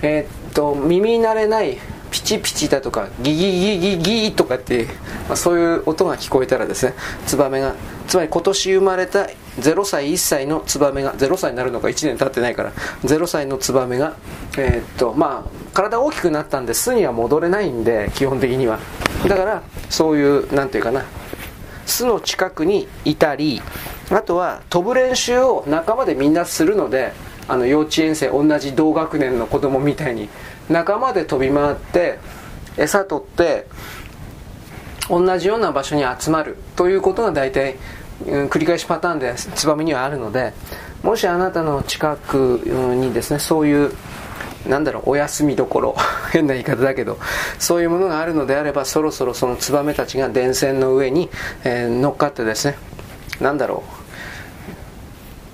えー、っと、耳慣れないピチピチだとかギギギギギとかって、まあ、そういう音が聞こえたらですねツバメがつまり今年生まれた0歳1歳のツバメが0歳になるのか1年経ってないから0歳のツバメがえー、っとまあ体大きくなったんで巣には戻れないんで基本的には。だからそういう何て言うかな巣の近くにいたりあとは飛ぶ練習を仲間でみんなするのであの幼稚園生同じ同学年の子供みたいに仲間で飛び回って餌取って同じような場所に集まるということが大体、うん、繰り返しパターンでツバメにはあるのでもしあなたの近くにですねそういうなんだろうお休みどころ [laughs] 変な言い方だけどそういうものがあるのであればそろそろそのツバメたちが電線の上に、えー、乗っかってですねなんだろう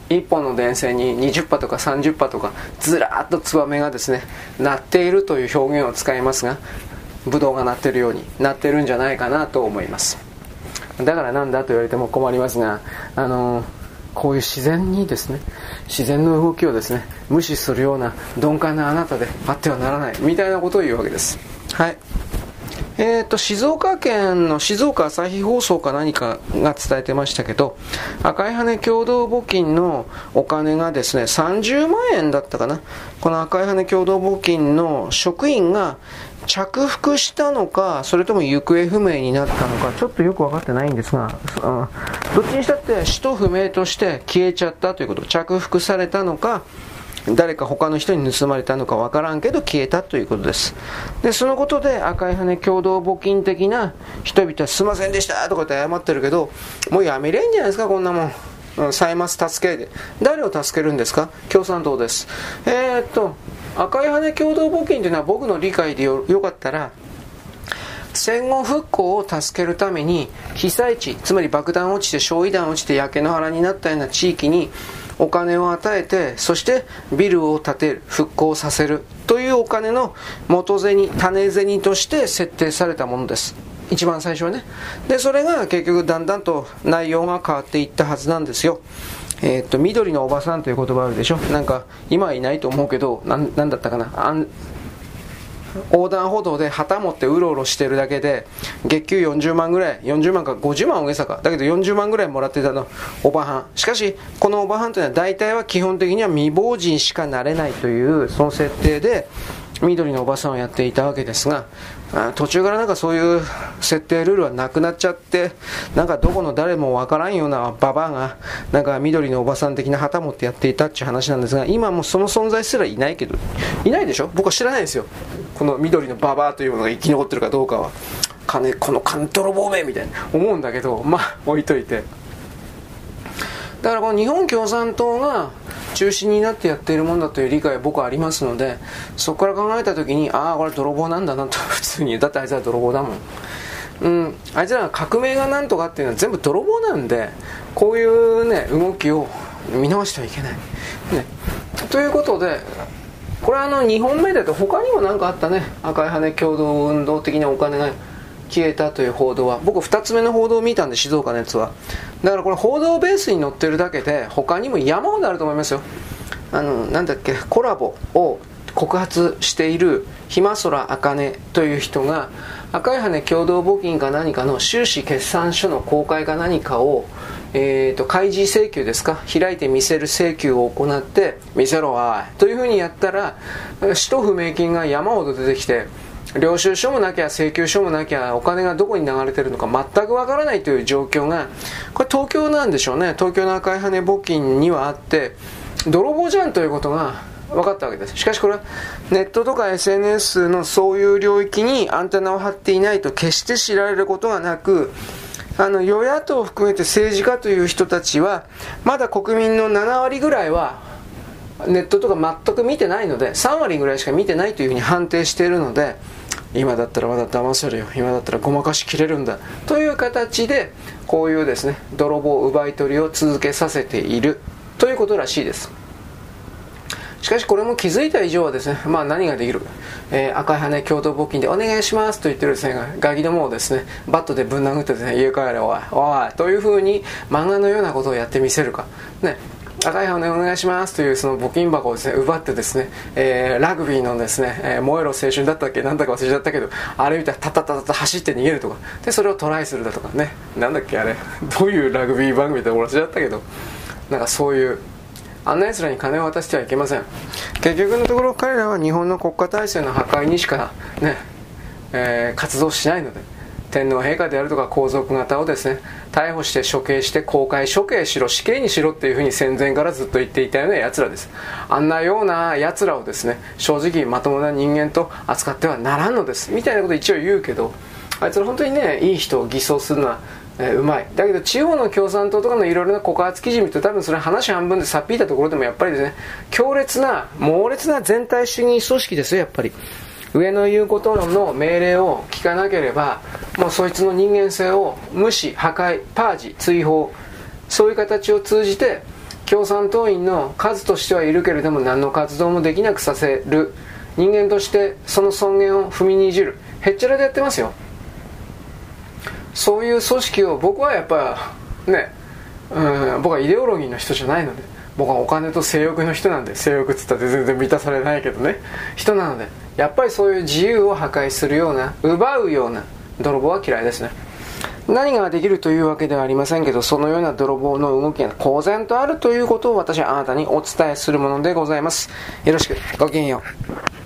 1本の電線に20羽とか30羽とかずらっとツバメがですね鳴っているという表現を使いますがブドウが鳴ってるようになってるんじゃないかなと思います。だからなんだと言われても困りますがあのこういう自然にですね自然の動きをですね無視するような鈍感なあなたであってはならないみたいなことを言うわけです。はい。えーと、静岡県の静岡朝日放送か何かが伝えてましたけど赤い羽共同募金のお金がですね30万円だったかな。この赤い羽共同募金の職員が着服したのかそれとも行方不明になったのかちょっとよく分かってないんですがどっちにしたって使途不明として消えちゃったということ着服されたのか誰か他の人に盗まれたのかわからんけど消えたということです。で、そのことで赤い羽共同募金的な人々はすいませんでしたとかって謝ってるけど、もうやめりゃいいんじゃないですか、こんなもん。うん、歳末助けで。誰を助けるんですか？共産党です。えー、っと、赤い羽共同募金というのは僕の理解でよよかったら、戦後復興を助けるために被災地、つまり爆弾落ちて焼夷弾落ちて焼け野原になったような地域にお金を与えてそしてビルを建てる復興させるというお金の元銭種銭として設定されたものです。一番最初はね。でそれが結局だんだんと内容が変わっていったはずなんですよ。えー、っと緑のおばさんという言葉あるでしょ。なんか今はいないと思うけど何だったかな。横断歩道で旗持ってうろうろしてるだけで月給40万ぐらい40万か50万大げさか。だけど40万ぐらいもらってたのおばはん。しかしこのおばはんというのは大体は基本的には未亡人しかなれないというその設定で緑のおばさんをやっていたわけですが途中からなんかそういう設定ルールはなくなっちゃってなんかどこの誰もわからんようなババアがなんか緑のおばさん的な旗持ってやっていたっていう話なんですが今もその存在すらいないけどいないでしょ？僕は知らないですよ。この緑のババアというものが生き残ってるかどうかは。
金この金泥棒めみたいな。思うんだけどまあ置いといて。だからこの日本共産党が中心になってやっているもんだという理解は僕はありますのでそこから考えた時にああこれ泥棒なんだなと。[laughs] 普通にだってあいつは泥棒だもん。うん。あいつらが革命がなんとかっていうのは全部泥棒なんでこういうね動きを見直してはいけない、ね、ということでこれはあの2本目でと他にも何かあったね。赤い羽共同運動的なお金が。消えたという報道は僕2つ目の報道を見たんで静岡のやつは。だからこれ報道ベースに載ってるだけで他にも山ほどあると思いますよ。あのなんだっけコラボを告発している暇空茜という人が赤い羽共同募金か何かの収支決算書の公開か何かをえーと、開示請求ですか？開いて見せる請求を行って見せろわというふうにやったら使途不明金が山ほど出てきて領収書もなきゃ請求書もなきゃお金がどこに流れてるのか全くわからないという状況がこれ東京なんでしょうね。東京の赤い羽募金にはあって泥棒じゃんということが分かったわけです。しかしこれはネットとか SNS のそういう領域にアンテナを張っていないと決して知られることがなくあの与野党を含めて政治家という人たちはまだ国民の7割ぐらいはネットとか全く見てないので3割ぐらいしか見てないというふうに判定しているので今だったらまだ騙せるよ。今だったらごまかしきれるんだ。という形でこういうですね泥棒奪い取りを続けさせている。ということらしいです。しかしこれも気づいた以上はですね、まあ何ができる、えー、赤い羽共同募金でお願いします。と言ってるですね、ガキどもをですね、バットでぶん殴ってですね、家帰れおい、おい、というふうに漫画のようなことをやってみせるか。ね、赤い羽お願いしますというその募金箱をですね奪ってですね、えー、ラグビーのですね、えー、燃えろ青春だったっけなんだか忘れちゃったけどあれ見たらタタタタタ走って逃げるとかでそれをトライするだとかね。なんだっけあれ。[laughs] どういうラグビー番組って忘れちゃったけど。なんかそういうあんな奴らに金を渡してはいけません。結局のところ彼らは日本の国家体制の破壊にしかね、えー、活動しないので天皇陛下であるとか皇族方をですね逮捕して処刑して公開処刑しろ死刑にしろっていうふうに戦前からずっと言っていたような奴らです。あんなような奴らをですね正直まともな人間と扱ってはならんのです。みたいなこと一応言うけどあいつら本当にねいい人を偽装するのはえー、うまい。だけど地方の共産党とかのいろいろな告発記事見ると多分それ話半分でさっぴいたところでもやっぱりですね強烈な猛烈な全体主義組織ですよやっぱり。上の言うことの命令を聞かなければもうそいつの人間性を無視破壊パージ追放そういう形を通じて共産党員の数としてはいるけれども何の活動もできなくさせる。人間としてその尊厳を踏みにじる。へっちゃらでやってますよ。そういう組織を僕はやっぱね、うん、僕はイデオロギーの人じゃないので。僕はお金と性欲の人なんで。性欲っつったって全然満たされないけどね。人なので。やっぱりそういう自由を破壊するような奪うような泥棒は嫌いですね。何ができるというわけではありませんけどそのような泥棒の動きが公然とあるということを私はあなたにお伝えするものでございます。よろしく。ごきげんよう。